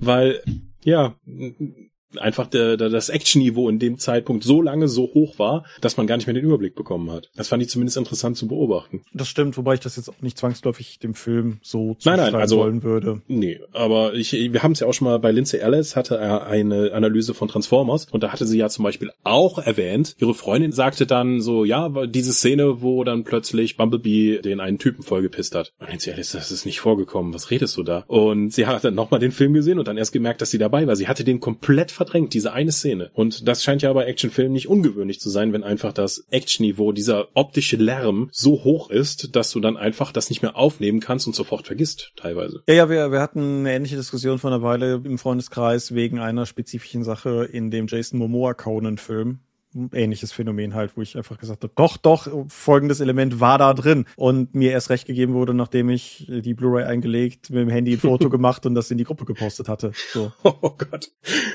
weil, ja, einfach der, der, das Action-Niveau in dem Zeitpunkt so lange so hoch war, dass man gar nicht mehr den Überblick bekommen hat. Das fand ich zumindest interessant zu beobachten. Das stimmt, wobei ich das jetzt auch nicht zwangsläufig dem Film so Nein, nein, also- wollen würde. Nee, aber ich, wir haben es ja auch schon mal bei Lindsay Ellis, hatte er eine Analyse von Transformers und da hatte sie ja zum Beispiel auch erwähnt, ihre Freundin sagte dann so, ja, diese Szene, wo dann plötzlich Bumblebee den einen Typen vollgepisst hat. Und Lindsay Ellis, das ist nicht vorgekommen, was redest du da? Und sie hat dann nochmal den Film gesehen und dann erst gemerkt, dass sie dabei war. Sie hatte den komplett verdrängt, diese eine Szene. Und das scheint ja bei Actionfilmen nicht ungewöhnlich zu sein, wenn einfach das Actionniveau, dieser optische Lärm so hoch ist, dass du dann einfach das nicht mehr aufnehmen kannst und sofort vergisst, teilweise. Ja, ja, wir, wir hatten eine ähnliche Diskussion vor einer Weile im Freundeskreis wegen einer spezifischen Sache in dem Jason Momoa Conan-Film. Ähnliches Phänomen halt, wo ich einfach gesagt habe, doch, doch, folgendes Element war da drin. Und mir erst recht gegeben wurde, nachdem ich die Blu-ray eingelegt, mit dem Handy ein Foto gemacht und das in die Gruppe gepostet hatte. So. Oh Gott.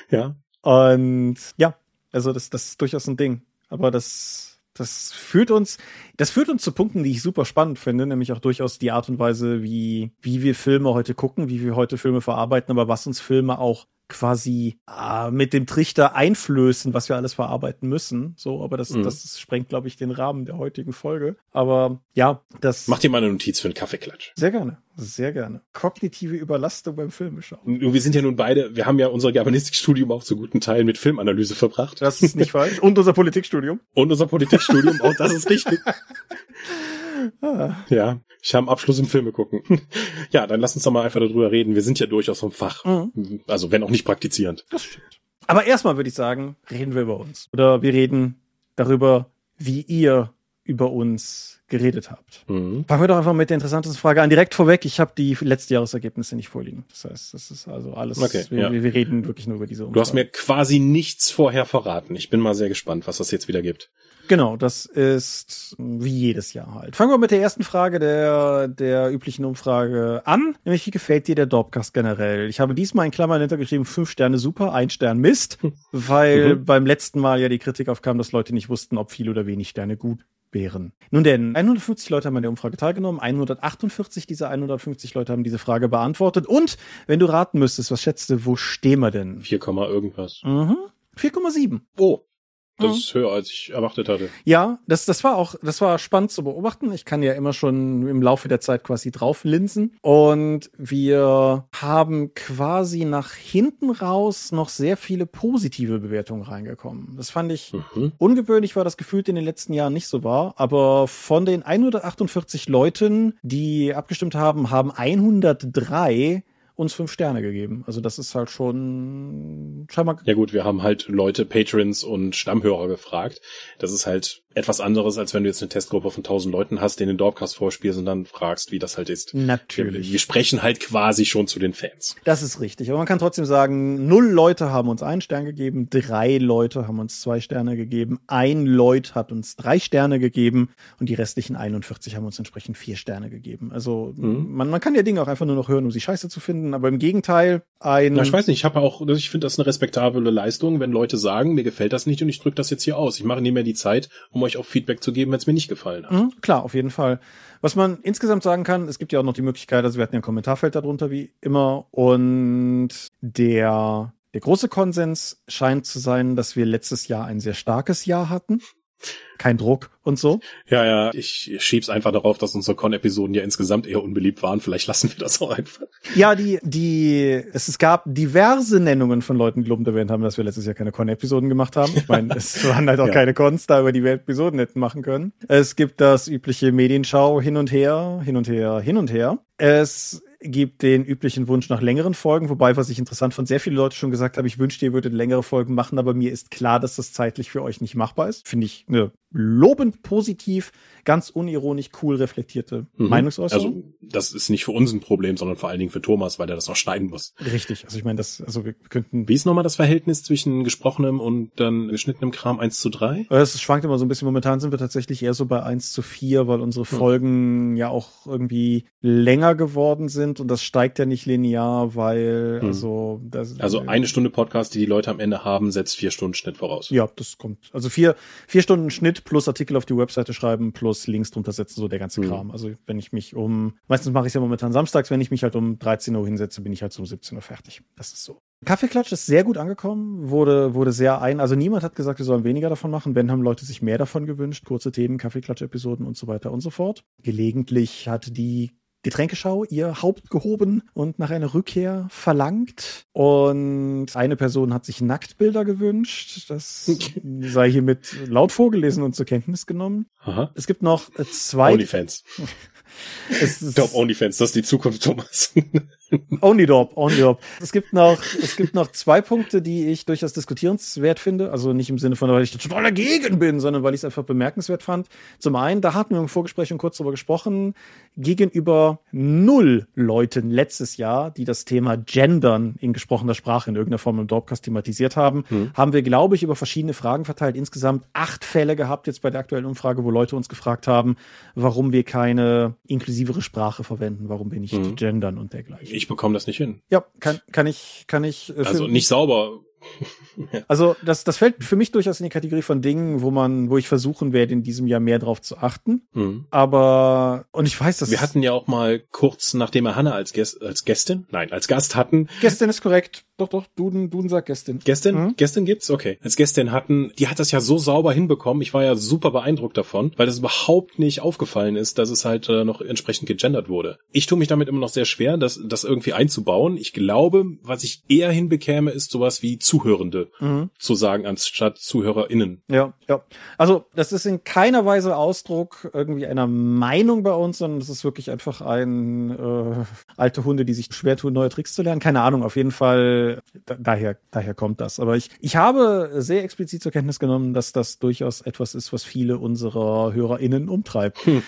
Ja. Und ja, also das, das ist durchaus ein Ding. Aber das, das führt uns, das führt uns zu Punkten, die ich super spannend finde, nämlich auch durchaus die Art und Weise, wie, wie wir Filme heute gucken, wie wir heute Filme verarbeiten, aber was uns Filme auch quasi äh, mit dem Trichter einflößen, was wir alles verarbeiten müssen. So, aber das, Mhm. das sprengt, glaube ich, den Rahmen der heutigen Folge. Aber ja, das Mach dir mal eine Notiz für einen Kaffeeklatsch. sehr gerne, sehr gerne. Kognitive Überlastung beim Filmeschauen. Und Wir sind ja nun beide, wir haben ja unser Germanistikstudium auch zu guten Teilen mit Filmanalyse verbracht. Das ist nicht falsch. Und unser Politikstudium. Und unser Politikstudium, auch das ist richtig. Ah. Ja, ich habe einen Abschluss im Filme gucken. Ja, dann lass uns doch mal einfach darüber reden. Wir sind ja durchaus vom Fach. Mhm. Also wenn auch nicht praktizierend. Das stimmt. Aber erstmal würde ich sagen, reden wir über uns. Oder wir reden darüber, wie ihr über uns geredet habt. Mhm. Fangen wir doch einfach mit der interessantesten Frage an. Direkt vorweg, ich habe die letzte Jahresergebnisse nicht vorliegen. Das heißt, das ist also alles, okay, wir, ja. wir, reden wirklich nur über diese Umfrage. Du hast mir quasi nichts vorher verraten. Ich bin mal sehr gespannt, was das jetzt wieder gibt. Genau, das ist wie jedes Jahr halt. Fangen wir mit der ersten Frage der, der üblichen Umfrage an. Nämlich, wie gefällt dir der Dorpcast generell? Ich habe diesmal in Klammern hintergeschrieben, fünf Sterne super, ein Stern Mist, weil mhm. beim letzten Mal ja die Kritik aufkam, dass Leute nicht wussten, ob viel oder wenig Sterne gut wären. Nun denn, 150 Leute haben an der Umfrage teilgenommen, 148 dieser 150 Leute haben diese Frage beantwortet und wenn du raten müsstest, was schätzt du, wo stehen wir denn? 4, irgendwas. Mhm. 4,7. Oh. Das mhm. ist höher, als ich erwartet hatte. Ja, das, das war auch, das war spannend zu beobachten. Ich kann ja immer schon im Laufe der Zeit quasi drauf linsen. Und wir haben quasi nach hinten raus noch sehr viele positive Bewertungen reingekommen. Das fand ich mhm. ungewöhnlich, weil das gefühlt in den letzten Jahren nicht so war. Aber von den 148 Leuten, die abgestimmt haben, haben 103 uns fünf Sterne gegeben. Also das ist halt schon scheinbar. Ja gut, wir haben halt Leute, Patrons und Stammhörer gefragt. Das ist halt etwas anderes, als wenn du jetzt eine Testgruppe von tausend Leuten hast, denen den Dorpcast vorspielst und dann fragst, wie das halt ist. Natürlich. Wir, wir, sprechen halt quasi schon zu den Fans. Das ist richtig. Aber man kann trotzdem sagen, null Leute haben uns einen Stern gegeben, drei Leute haben uns zwei Sterne gegeben, ein Leut hat uns drei Sterne gegeben und die restlichen 41 haben uns entsprechend vier Sterne gegeben. Also mhm. man, man kann ja Dinge auch einfach nur noch hören, um sie scheiße zu finden, aber im Gegenteil, ein. Na, ich weiß nicht, ich habe auch, ich finde das eine respektable Leistung, wenn Leute sagen, mir gefällt das nicht und ich drücke das jetzt hier aus. Ich mache nie mehr die Zeit, um euch auch Feedback zu geben, wenn es mir nicht gefallen hat. Mhm, klar, auf jeden Fall. Was man insgesamt sagen kann, es gibt ja auch noch die Möglichkeit, also wir hatten ja ein Kommentarfeld darunter wie immer und der der große Konsens scheint zu sein, dass wir letztes Jahr ein sehr starkes Jahr hatten kein Druck und so. Ja, ja, ich schieb's einfach darauf, dass unsere Con-Episoden ja insgesamt eher unbeliebt waren. Vielleicht lassen wir das auch einfach. Ja, die, die, es, es gab diverse Nennungen von Leuten, die lobend erwähnt haben, dass wir letztes Jahr keine Con-Episoden gemacht haben. Ich meine, es waren halt auch ja. keine Cons, da über die wir Episoden hätten machen können. Es gibt das übliche Medienschau hin und her, hin und her, hin und her. Es gibt den üblichen Wunsch nach längeren Folgen, wobei, was ich interessant fand, sehr viele Leute schon gesagt haben, ich wünschte, ihr würdet längere Folgen machen, aber mir ist klar, dass das zeitlich für euch nicht machbar ist. Finde ich eine lobend positiv, ganz unironisch cool reflektierte mhm. Meinungsäußerung. Also das ist nicht für uns ein Problem, sondern vor allen Dingen für Thomas, weil er das noch schneiden muss. Richtig. Also ich meine, das, also wir könnten. Wie ist nochmal das Verhältnis zwischen gesprochenem und dann geschnittenem Kram 1 zu 3? Es schwankt immer so ein bisschen. Momentan sind wir tatsächlich eher so bei 1 zu 4, weil unsere hm. Folgen mhm. ja auch irgendwie länger geworden sind und das steigt ja nicht linear, weil mhm. also das, Also eine Stunde Podcast, die die Leute am Ende haben, setzt vier Stunden Schnitt voraus. Ja, das kommt. Also vier, vier Stunden Schnitt plus Artikel auf die Webseite schreiben, plus Links drunter setzen, so der ganze mhm. Kram. Also wenn ich mich um, meistens mache ich es ja momentan samstags, wenn ich mich halt um 13 Uhr hinsetze, bin ich halt so um 17 Uhr fertig. Das ist so. Kaffeeklatsch ist sehr gut angekommen, wurde, wurde sehr ein, also niemand hat gesagt, wir sollen weniger davon machen. Wenn haben Leute sich mehr davon gewünscht, kurze Themen, Kaffeeklatsch-Episoden und so weiter und so fort. Gelegentlich hat die Getränkeschau ihr Haupt gehoben und nach einer Rückkehr verlangt. Und eine Person hat sich Nacktbilder gewünscht. Das sei hiermit laut vorgelesen und zur Kenntnis genommen. Aha. Es gibt noch zwei. Onlyfans. Top Onlyfans, das ist die Zukunft, Thomas. Only Dorp, Only Dorp. Es gibt noch, es gibt noch zwei Punkte, die ich durchaus diskutierenswert finde. Also nicht im Sinne von, weil ich total dagegen bin, sondern weil ich es einfach bemerkenswert fand. Zum einen, da hatten wir im Vorgespräch schon kurz drüber gesprochen, gegenüber null Leuten letztes Jahr, die das Thema Gendern in gesprochener Sprache in irgendeiner Form im Dorpcast thematisiert haben, hm. haben wir, glaube ich, über verschiedene Fragen verteilt. Insgesamt acht Fälle gehabt jetzt bei der aktuellen Umfrage, wo Leute uns gefragt haben, warum wir keine inklusivere Sprache verwenden, warum wir nicht hm. gendern und dergleichen ich bekomme das nicht hin. Ja, kann, kann ich, kann ich. Äh, also nicht sauber. also das, das fällt für mich durchaus in die Kategorie von Dingen, wo man, wo ich versuchen werde, in diesem Jahr mehr drauf zu achten. Mhm. Aber und ich weiß, dass wir hatten ja auch mal kurz, nachdem wir Hanna als, Gäst, als Gästin, nein, als Gast hatten. Gästin ist korrekt. Doch, doch, Duden, Duden sagt Gästin. Gästin? Mhm. Gästin gibt's? Okay. Als Gästin hatten, die hat das ja so sauber hinbekommen. Ich war ja super beeindruckt davon, weil das überhaupt nicht aufgefallen ist, dass es halt äh, noch entsprechend gegendert wurde. Ich tue mich damit immer noch sehr schwer, das, das irgendwie einzubauen. Ich glaube, was ich eher hinbekäme, ist sowas wie zu Zuhörende mhm. zu sagen, anstatt ZuhörerInnen. Ja, ja. Also das ist in keiner Weise Ausdruck irgendwie einer Meinung bei uns, sondern es ist wirklich einfach ein äh, alte Hunde, die sich schwer tun, neue Tricks zu lernen. Keine Ahnung, auf jeden Fall da, daher, daher kommt das. Aber ich, ich habe sehr explizit zur Kenntnis genommen, dass das durchaus etwas ist, was viele unserer HörerInnen umtreibt. Hm.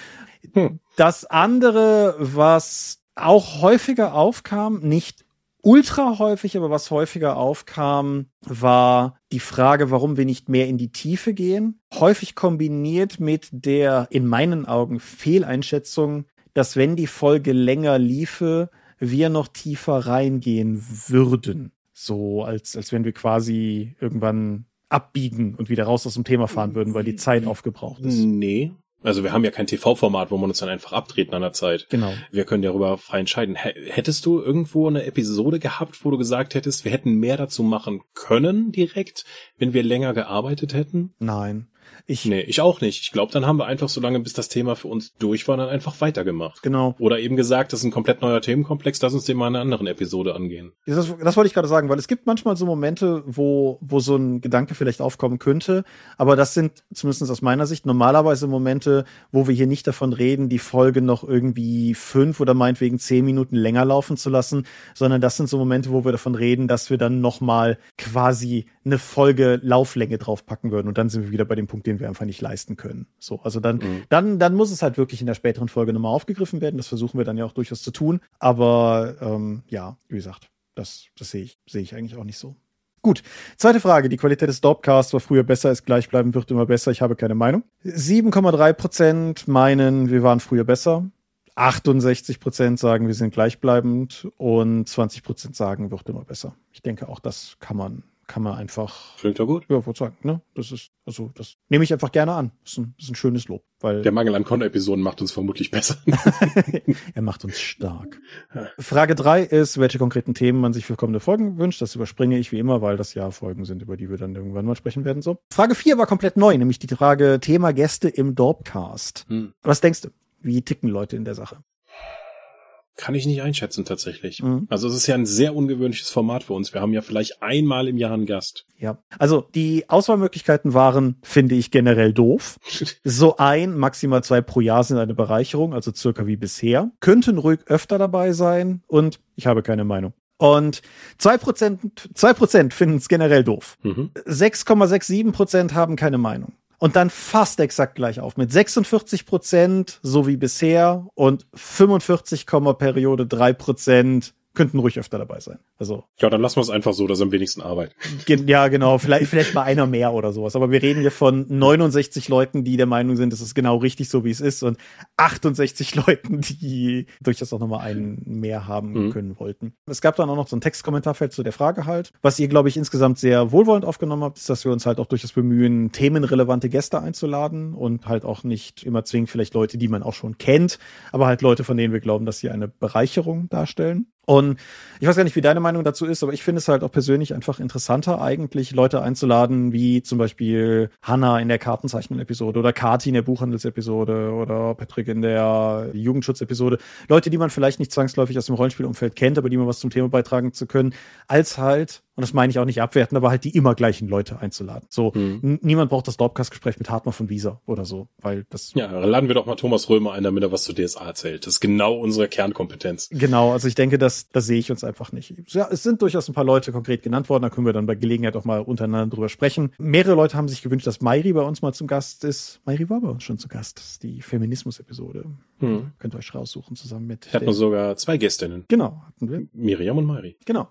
Hm. Das andere, was auch häufiger aufkam, nicht ultra häufig, aber was häufiger aufkam, war die Frage, warum wir nicht mehr in die Tiefe gehen. Häufig kombiniert mit der in meinen Augen Fehleinschätzung, dass wenn die Folge länger liefe, wir noch tiefer reingehen würden. So als, als wenn wir quasi irgendwann abbiegen und wieder raus aus dem Thema fahren würden, weil die Zeit aufgebraucht ist. Nee, also wir haben ja kein TV-Format, wo man uns dann einfach abtreten an der Zeit. Genau. Wir können darüber frei entscheiden. Hättest du irgendwo eine Episode gehabt, wo du gesagt hättest, wir hätten mehr dazu machen können direkt, wenn wir länger gearbeitet hätten? Nein. Ich, nee, ich auch nicht. Ich glaube, dann haben wir einfach so lange, bis das Thema für uns durch war, dann einfach weitergemacht. Genau. Oder eben gesagt, das ist ein komplett neuer Themenkomplex, lass uns den mal in einer anderen Episode angehen. Das, das wollte ich gerade sagen, weil es gibt manchmal so Momente, wo, wo so ein Gedanke vielleicht aufkommen könnte, aber das sind zumindest aus meiner Sicht normalerweise Momente, wo wir hier nicht davon reden, die Folge noch irgendwie fünf oder meinetwegen zehn Minuten länger laufen zu lassen, sondern das sind so Momente, wo wir davon reden, dass wir dann nochmal quasi eine Folge Lauflänge draufpacken würden und dann sind wir wieder bei dem Punkt, den wir einfach nicht leisten können. So, also dann, mhm. dann, dann muss es halt wirklich in der späteren Folge nochmal aufgegriffen werden. Das versuchen wir dann ja auch durchaus zu tun. Aber ähm, ja, wie gesagt, das, das sehe ich, sehe ich eigentlich auch nicht so. Gut. Zweite Frage. Die Qualität des Dorpcasts war früher besser, ist gleichbleiben, wird immer besser. Ich habe keine Meinung. 7,3 Prozent meinen, wir waren früher besser. 68 Prozent sagen, wir sind gleichbleibend und 20 Prozent sagen, wird immer besser. Ich denke, auch das kann man kann man einfach. Klingt ja gut. Ja, wollte sagen, ne? Das ist, also, das nehme ich einfach gerne an. Das ist ein, das ist ein schönes Lob, weil. Der Mangel an Con-Episoden macht uns vermutlich besser. er macht uns stark. Frage drei ist, welche konkreten Themen man sich für kommende Folgen wünscht. Das überspringe ich wie immer, weil das ja Folgen sind, über die wir dann irgendwann mal sprechen werden, so. Frage vier war komplett neu, nämlich die Frage Thema Gäste im Dorpcast. Hm. Was denkst du? Wie ticken Leute in der Sache? Kann ich nicht einschätzen tatsächlich. Mhm. Also es ist ja ein sehr ungewöhnliches Format für uns. Wir haben ja vielleicht einmal im Jahr einen Gast. Ja. Also die Auswahlmöglichkeiten waren, finde ich, generell doof. so ein, maximal zwei pro Jahr sind eine Bereicherung, also circa wie bisher. Könnten ruhig öfter dabei sein und ich habe keine Meinung. Und zwei Prozent, zwei Prozent finden es generell doof. Mhm. 6,67 Prozent haben keine Meinung und dann fast exakt gleich auf mit 46 Prozent, so wie bisher und 45, Periode 3 Prozent könnten ruhig öfter dabei sein. Also. Ja, dann lassen wir es einfach so, dass am wenigsten Arbeit. Ja, genau. Vielleicht, vielleicht mal einer mehr oder sowas. Aber wir reden hier von 69 Leuten, die der Meinung sind, es ist genau richtig so, wie es ist und 68 Leuten, die durchaus auch nochmal einen mehr haben mhm. können wollten. Es gab dann auch noch so ein Textkommentarfeld zu der Frage halt. Was ihr, glaube ich, insgesamt sehr wohlwollend aufgenommen habt, ist, dass wir uns halt auch durchaus bemühen, themenrelevante Gäste einzuladen und halt auch nicht immer zwingend vielleicht Leute, die man auch schon kennt, aber halt Leute, von denen wir glauben, dass sie eine Bereicherung darstellen. Und ich weiß gar nicht, wie deine Meinung dazu ist, aber ich finde es halt auch persönlich einfach interessanter, eigentlich Leute einzuladen, wie zum Beispiel Hannah in der Kartenzeichnen-Episode oder Kati in der Buchhandelsepisode oder Patrick in der Jugendschutz-Episode. Leute, die man vielleicht nicht zwangsläufig aus dem Rollenspielumfeld kennt, aber die man was zum Thema beitragen zu können, als halt und das meine ich auch nicht abwerten, aber halt die immer gleichen Leute einzuladen. So, hm. niemand braucht das Dropcast-Gespräch mit Hartmann von Visa oder so, weil das. Ja, laden wir doch mal Thomas Römer ein, damit er was zu DSA erzählt. Das ist genau unsere Kernkompetenz. Genau, also ich denke, das, das sehe ich uns einfach nicht. Ja, es sind durchaus ein paar Leute konkret genannt worden, da können wir dann bei Gelegenheit auch mal untereinander drüber sprechen. Mehrere Leute haben sich gewünscht, dass Mairi bei uns mal zum Gast ist. Mairi war bei uns schon zu Gast. Das ist die Feminismus-Episode. Hm. Könnt ihr euch raussuchen zusammen mit. Hatten wir sogar zwei Gästinnen. Genau, hatten wir. Miriam und Mairi. Genau.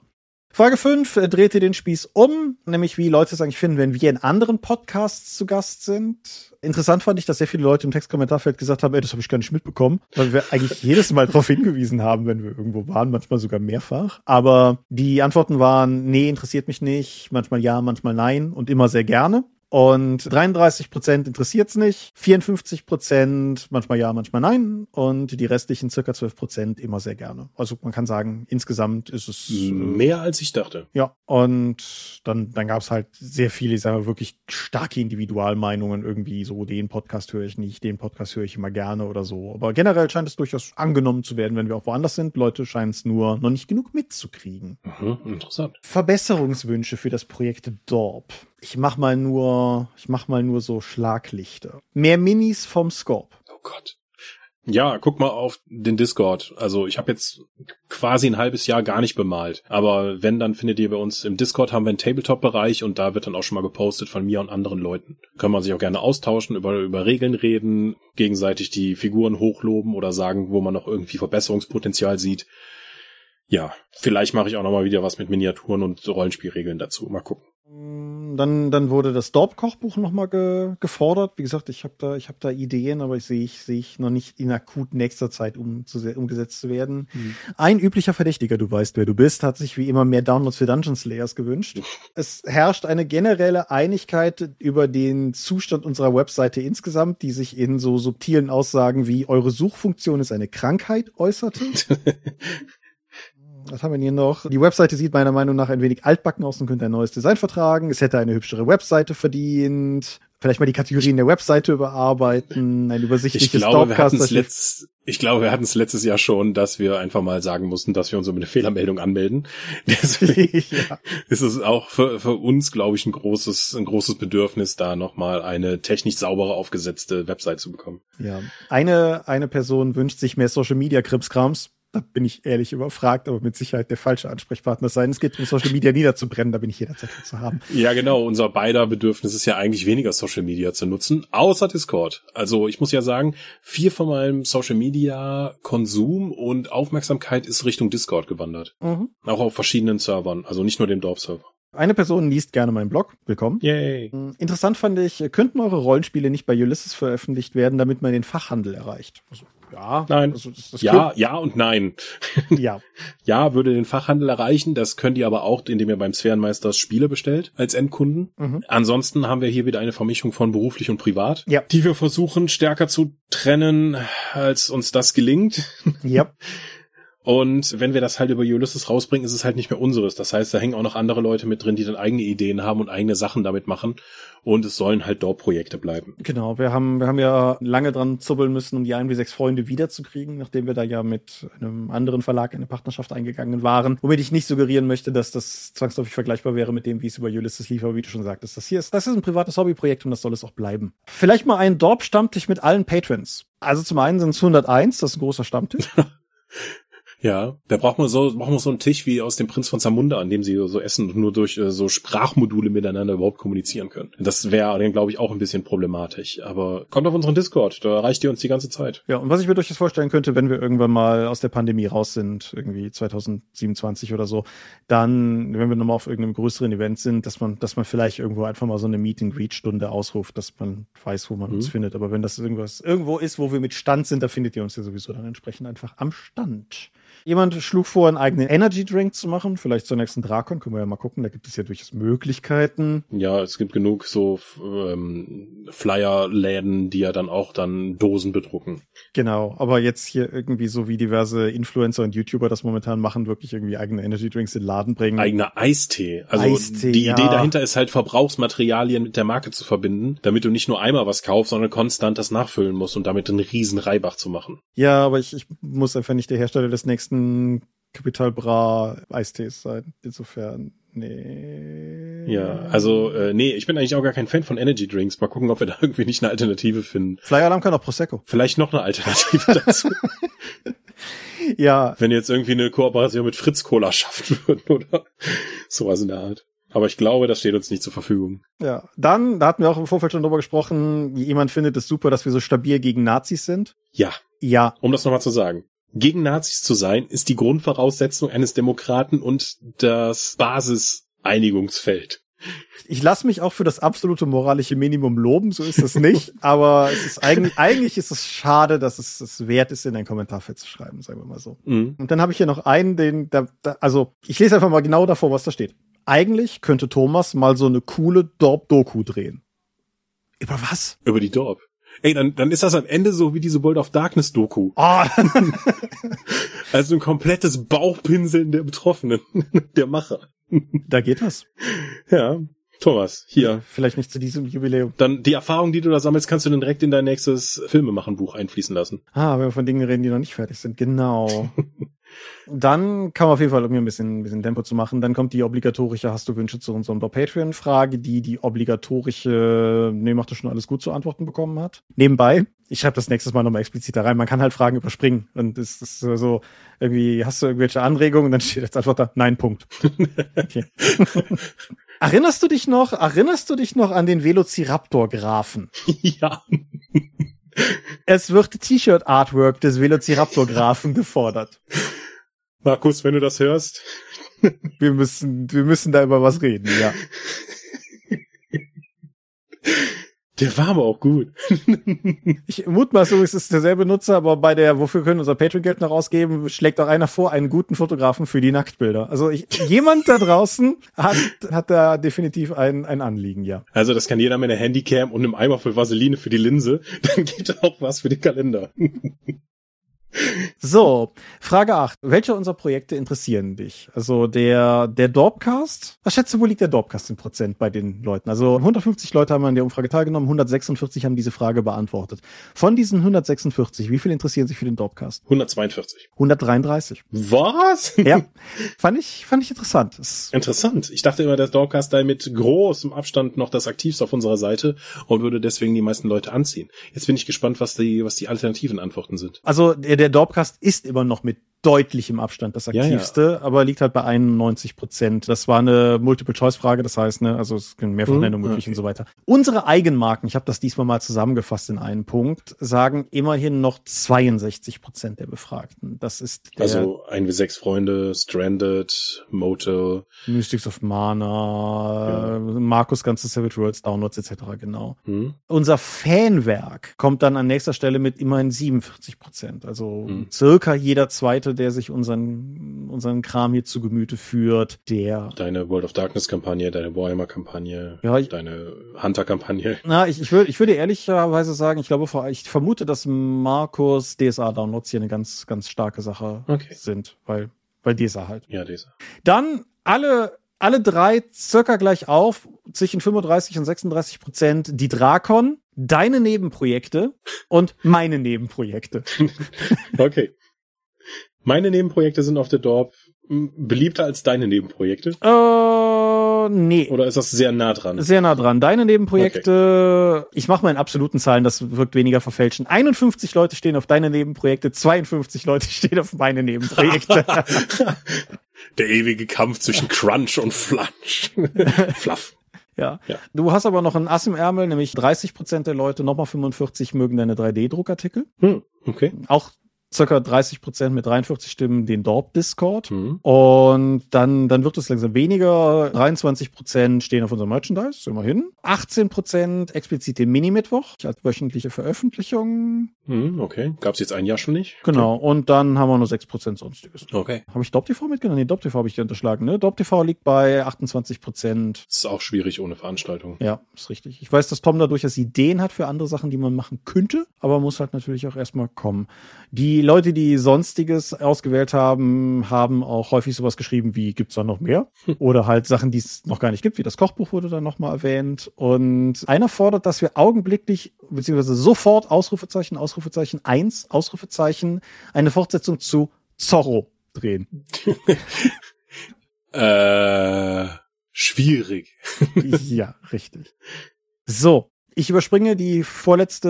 Frage 5 äh, dreht ihr den Spieß um, nämlich wie Leute es eigentlich finden, wenn wir in anderen Podcasts zu Gast sind. Interessant fand ich, dass sehr viele Leute im Textkommentarfeld gesagt haben, ey, das habe ich gar nicht mitbekommen, weil wir eigentlich jedes Mal darauf hingewiesen haben, wenn wir irgendwo waren, manchmal sogar mehrfach. Aber die Antworten waren, nee, interessiert mich nicht, manchmal ja, manchmal nein und immer sehr gerne. Und 33 Prozent interessiert's nicht, 54 Prozent manchmal ja, manchmal nein und die restlichen circa 12 Prozent immer sehr gerne. Also man kann sagen, insgesamt ist es äh, mehr als ich dachte. Ja, und dann dann gab's halt sehr viele, ich sage wirklich starke Individualmeinungen irgendwie so, den Podcast höre ich nicht, den Podcast höre ich immer gerne oder so. Aber generell scheint es durchaus angenommen zu werden, wenn wir auch woanders sind. Leute scheinen es nur noch nicht genug mitzukriegen. Mhm, interessant. Verbesserungswünsche für das Projekt Dorp. Ich mach mal nur, ich mach mal nur so Schlaglichter. Mehr Minis vom Scope. Oh Gott. Ja, guck mal auf den Discord. Also ich habe jetzt quasi ein halbes Jahr gar nicht bemalt. Aber wenn, dann findet ihr bei uns im Discord haben wir einen Tabletop-Bereich und da wird dann auch schon mal gepostet von mir und anderen Leuten. Kann man sich auch gerne austauschen, über, über Regeln reden, gegenseitig die Figuren hochloben oder sagen, wo man noch irgendwie Verbesserungspotenzial sieht. Ja, vielleicht mache ich auch noch mal wieder was mit Miniaturen und Rollenspielregeln dazu. Mal gucken. Dann, dann wurde das Dorp-Kochbuch nochmal ge, gefordert. Wie gesagt, ich habe da, ich habe da Ideen, aber ich sehe ich, sehe ich noch nicht in akut nächster Zeit um, zu, umgesetzt zu werden. Mhm. Ein üblicher Verdächtiger, du weißt, wer du bist, hat sich wie immer mehr Downloads für Dungeon Slayers gewünscht. es herrscht eine generelle Einigkeit über den Zustand unserer Webseite insgesamt, die sich in so subtilen Aussagen wie eure Suchfunktion ist eine Krankheit äußerte. Was haben wir hier noch? Die Webseite sieht meiner Meinung nach ein wenig altbacken aus und könnte ein neues Design vertragen. Es hätte eine hübschere Webseite verdient. Vielleicht mal die Kategorien der Webseite überarbeiten, ein übersichtliches ich glaube, wir hatten's letzt, Ich glaube, wir hatten es letztes Jahr schon, dass wir einfach mal sagen mussten, dass wir uns um eine Fehlermeldung anmelden. Deswegen ja. ist es auch für, für uns, glaube ich, ein großes, ein großes Bedürfnis, da nochmal eine technisch saubere aufgesetzte Website zu bekommen. Ja. Eine, eine Person wünscht sich mehr Social Media Krimskrams da bin ich ehrlich überfragt, aber mit Sicherheit der falsche Ansprechpartner sein. Es geht um Social Media niederzubrennen, da bin ich jederzeit zu haben. Ja, genau. Unser beider Bedürfnis ist ja eigentlich weniger Social Media zu nutzen, außer Discord. Also ich muss ja sagen, viel von meinem Social Media Konsum und Aufmerksamkeit ist Richtung Discord gewandert. Mhm. Auch auf verschiedenen Servern, also nicht nur dem Dorfserver. Eine Person liest gerne meinen Blog. Willkommen. Yay. Interessant fand ich, könnten eure Rollenspiele nicht bei Ulysses veröffentlicht werden, damit man den Fachhandel erreicht? Also ja. Nein. Also das, das ja, ja und nein. Ja. ja, würde den Fachhandel erreichen. Das könnt ihr aber auch, indem ihr beim Sphärenmeister Spiele bestellt als Endkunden. Mhm. Ansonsten haben wir hier wieder eine Vermischung von beruflich und privat, ja. die wir versuchen stärker zu trennen, als uns das gelingt. Ja. Und wenn wir das halt über Ulysses rausbringen, ist es halt nicht mehr unseres. Das heißt, da hängen auch noch andere Leute mit drin, die dann eigene Ideen haben und eigene Sachen damit machen. Und es sollen halt dort Projekte bleiben. Genau, wir haben, wir haben ja lange dran zubbeln müssen, um die ein wie sechs Freunde wiederzukriegen, nachdem wir da ja mit einem anderen Verlag eine Partnerschaft eingegangen waren. Womit ich nicht suggerieren möchte, dass das zwangsläufig vergleichbar wäre mit dem, wie es über Ulysses lief, aber wie du schon sagtest, das hier ist, das ist ein privates Hobbyprojekt und das soll es auch bleiben. Vielleicht mal ein Dorp-Stammtisch mit allen Patrons. Also zum einen sind es 101, das ist ein großer Stammtisch. Ja, da braucht man so, braucht man so einen Tisch wie aus dem Prinz von Zamunda, an dem sie so essen und nur durch äh, so Sprachmodule miteinander überhaupt kommunizieren können. Das wäre dann, glaube ich, auch ein bisschen problematisch. Aber kommt auf unseren Discord, da erreicht ihr uns die ganze Zeit. Ja, und was ich mir durchaus vorstellen könnte, wenn wir irgendwann mal aus der Pandemie raus sind, irgendwie 2027 oder so, dann, wenn wir nochmal auf irgendeinem größeren Event sind, dass man, dass man vielleicht irgendwo einfach mal so eine Meet-and-Greet-Stunde ausruft, dass man weiß, wo man mhm. uns findet. Aber wenn das irgendwas irgendwo ist, wo wir mit Stand sind, da findet ihr uns ja sowieso dann entsprechend einfach am Stand. Jemand schlug vor, einen eigenen Energy Drink zu machen. Vielleicht zur nächsten Drakon. Können wir ja mal gucken. Da gibt es ja durchaus Möglichkeiten. Ja, es gibt genug so ähm, Flyer-Läden, die ja dann auch dann Dosen bedrucken. Genau. Aber jetzt hier irgendwie so wie diverse Influencer und YouTuber das momentan machen, wirklich irgendwie eigene Energy Drinks in den Laden bringen. Eigener Eistee. Also Eistee, die ja. Idee dahinter ist halt Verbrauchsmaterialien mit der Marke zu verbinden, damit du nicht nur einmal was kaufst, sondern konstant das nachfüllen musst und damit einen riesen Reibach zu machen. Ja, aber ich, ich muss einfach nicht der Hersteller des nächsten nächsten Capital Bra Eistees sein. Insofern, nee. Ja, also, äh, nee, ich bin eigentlich auch gar kein Fan von Energy Drinks. Mal gucken, ob wir da irgendwie nicht eine Alternative finden. Flyer Alarm kann auch Prosecco. Vielleicht noch eine Alternative dazu. ja. Wenn jetzt irgendwie eine Kooperation mit Fritz Cola schaffen würden oder sowas in der Art. Aber ich glaube, das steht uns nicht zur Verfügung. Ja, dann, da hatten wir auch im Vorfeld schon drüber gesprochen, jemand findet es super, dass wir so stabil gegen Nazis sind. Ja. Ja. Um das nochmal zu sagen gegen Nazis zu sein, ist die Grundvoraussetzung eines Demokraten und das Basiseinigungsfeld. Ich lasse mich auch für das absolute moralische Minimum loben, so ist es nicht, aber es ist eigentlich, eigentlich ist es schade, dass es es wert ist, in ein Kommentarfeld zu schreiben, sagen wir mal so. Mhm. Und dann habe ich hier noch einen, den, da, da, also ich lese einfach mal genau davor, was da steht. Eigentlich könnte Thomas mal so eine coole Dorp-Doku drehen. Über was? Über die Dorp. Ey, dann, dann ist das am Ende so wie diese World of Darkness Doku. Oh. also ein komplettes Bauchpinseln der Betroffenen, der Macher. da geht was. Ja. Thomas, hier. Vielleicht nicht zu diesem Jubiläum. Dann die Erfahrung, die du da sammelst, kannst du dann direkt in dein nächstes Filmemachenbuch einfließen lassen. Ah, wenn wir von Dingen reden, die noch nicht fertig sind. Genau. Dann kann man auf jeden Fall, um hier ein bisschen, ein bisschen Tempo zu machen, dann kommt die obligatorische Hast du Wünsche zu unserem Patreon-Frage, die die obligatorische, nee, macht das schon alles gut zu antworten bekommen hat. Nebenbei, ich schreibe das nächstes Mal nochmal explizit da rein, man kann halt Fragen überspringen und es ist so, irgendwie, hast du irgendwelche Anregungen? Und dann steht jetzt einfach da, nein, Punkt. Okay. Erinnerst du dich noch, erinnerst du dich noch an den Velociraptor-Graphen? ja. Es wird T-Shirt-Artwork des Velociraptor-Graphen gefordert. Markus, wenn du das hörst. Wir müssen, wir müssen da über was reden, ja. Der war aber auch gut. ich mutmaße, es ist derselbe Nutzer, aber bei der, wofür können unser Patreon-Geld noch ausgeben, schlägt auch einer vor, einen guten Fotografen für die Nacktbilder. Also ich, jemand da draußen hat, hat da definitiv ein, ein Anliegen, ja. Also das kann jeder mit einer Handycam und einem Eimer voll Vaseline für die Linse. Dann geht auch was für den Kalender. So, Frage 8. Welche unserer Projekte interessieren dich? Also der, der Dorpcast? Was schätze, wo liegt der Dorpcast in Prozent bei den Leuten? Also 150 Leute haben an der Umfrage teilgenommen, 146 haben diese Frage beantwortet. Von diesen 146, wie viel interessieren sich für den Dorpcast? 142. 133. Was? Ja, fand ich, fand ich interessant. Das interessant. Ich dachte immer, der Dorpcast sei mit großem Abstand noch das aktivste auf unserer Seite und würde deswegen die meisten Leute anziehen. Jetzt bin ich gespannt, was die, was die alternativen Antworten sind. Also der, der Dorpcast ist immer noch mit deutlichem Abstand das aktivste, ja, ja. aber liegt halt bei 91 Prozent. Das war eine Multiple-Choice-Frage, das heißt, ne, also es sind Mehrfachnennung mhm, möglich okay. und so weiter. Unsere Eigenmarken, ich habe das diesmal mal zusammengefasst in einen Punkt, sagen immerhin noch 62 Prozent der Befragten. Das ist der also ein wie sechs Freunde, Stranded, Motel, Mystics of Mana, ja. Markus ganze Savage Worlds Downloads etc. Genau. Mhm. Unser Fanwerk kommt dann an nächster Stelle mit immerhin 47 Prozent, also mhm. circa jeder zweite Leute, der sich unseren, unseren Kram hier zu Gemüte führt, der. Deine World of Darkness Kampagne, deine Warhammer Kampagne, ja, ich, deine Hunter Kampagne. Na, ich, ich würde, ich würde ehrlicherweise sagen, ich glaube, ich vermute, dass Markus DSA Downloads hier eine ganz, ganz starke Sache okay. sind, weil, weil DSA halt. Ja, DSA. Dann alle alle drei circa gleich auf, zwischen 35 und 36 Prozent die Drakon, deine Nebenprojekte und meine Nebenprojekte. okay. Meine Nebenprojekte sind auf der Dorp beliebter als deine Nebenprojekte? Äh, nee. Oder ist das sehr nah dran? Sehr nah dran. Deine Nebenprojekte, okay. ich mache mal in absoluten Zahlen, das wirkt weniger verfälschen. 51 Leute stehen auf deine Nebenprojekte, 52 Leute stehen auf meine Nebenprojekte. Der ewige Kampf zwischen Crunch und Flunch. Fluff. Ja. ja. Du hast aber noch ein Ass im Ärmel, nämlich 30 Prozent der Leute, nochmal 45 mögen deine 3D-Druckartikel. Hm, okay. Auch circa 30 Prozent mit 43 Stimmen den Dorp Discord. Mhm. Und dann, dann wird es langsam weniger. 23 Prozent stehen auf unserem Merchandise, immerhin. 18 Prozent explizit den Mini-Mittwoch als wöchentliche Veröffentlichung. Mhm, okay. Gab es jetzt ein Jahr schon nicht? Genau. Okay. Und dann haben wir nur 6 Prozent sonstiges. Okay. Habe ich DopTV mitgenommen? Nee, DopTV habe ich dir unterschlagen, ne? DopTV liegt bei 28 Prozent. Ist auch schwierig ohne Veranstaltung. Ja, ist richtig. Ich weiß, dass Tom da durchaus Ideen hat für andere Sachen, die man machen könnte, aber muss halt natürlich auch erstmal kommen. Die die Leute, die Sonstiges ausgewählt haben, haben auch häufig sowas geschrieben wie, gibt's da noch mehr? Oder halt Sachen, die es noch gar nicht gibt, wie das Kochbuch wurde dann nochmal erwähnt. Und einer fordert, dass wir augenblicklich, beziehungsweise sofort Ausrufezeichen, Ausrufezeichen eins Ausrufezeichen, eine Fortsetzung zu Zorro drehen. äh, schwierig. ja, richtig. So, ich überspringe die vorletzte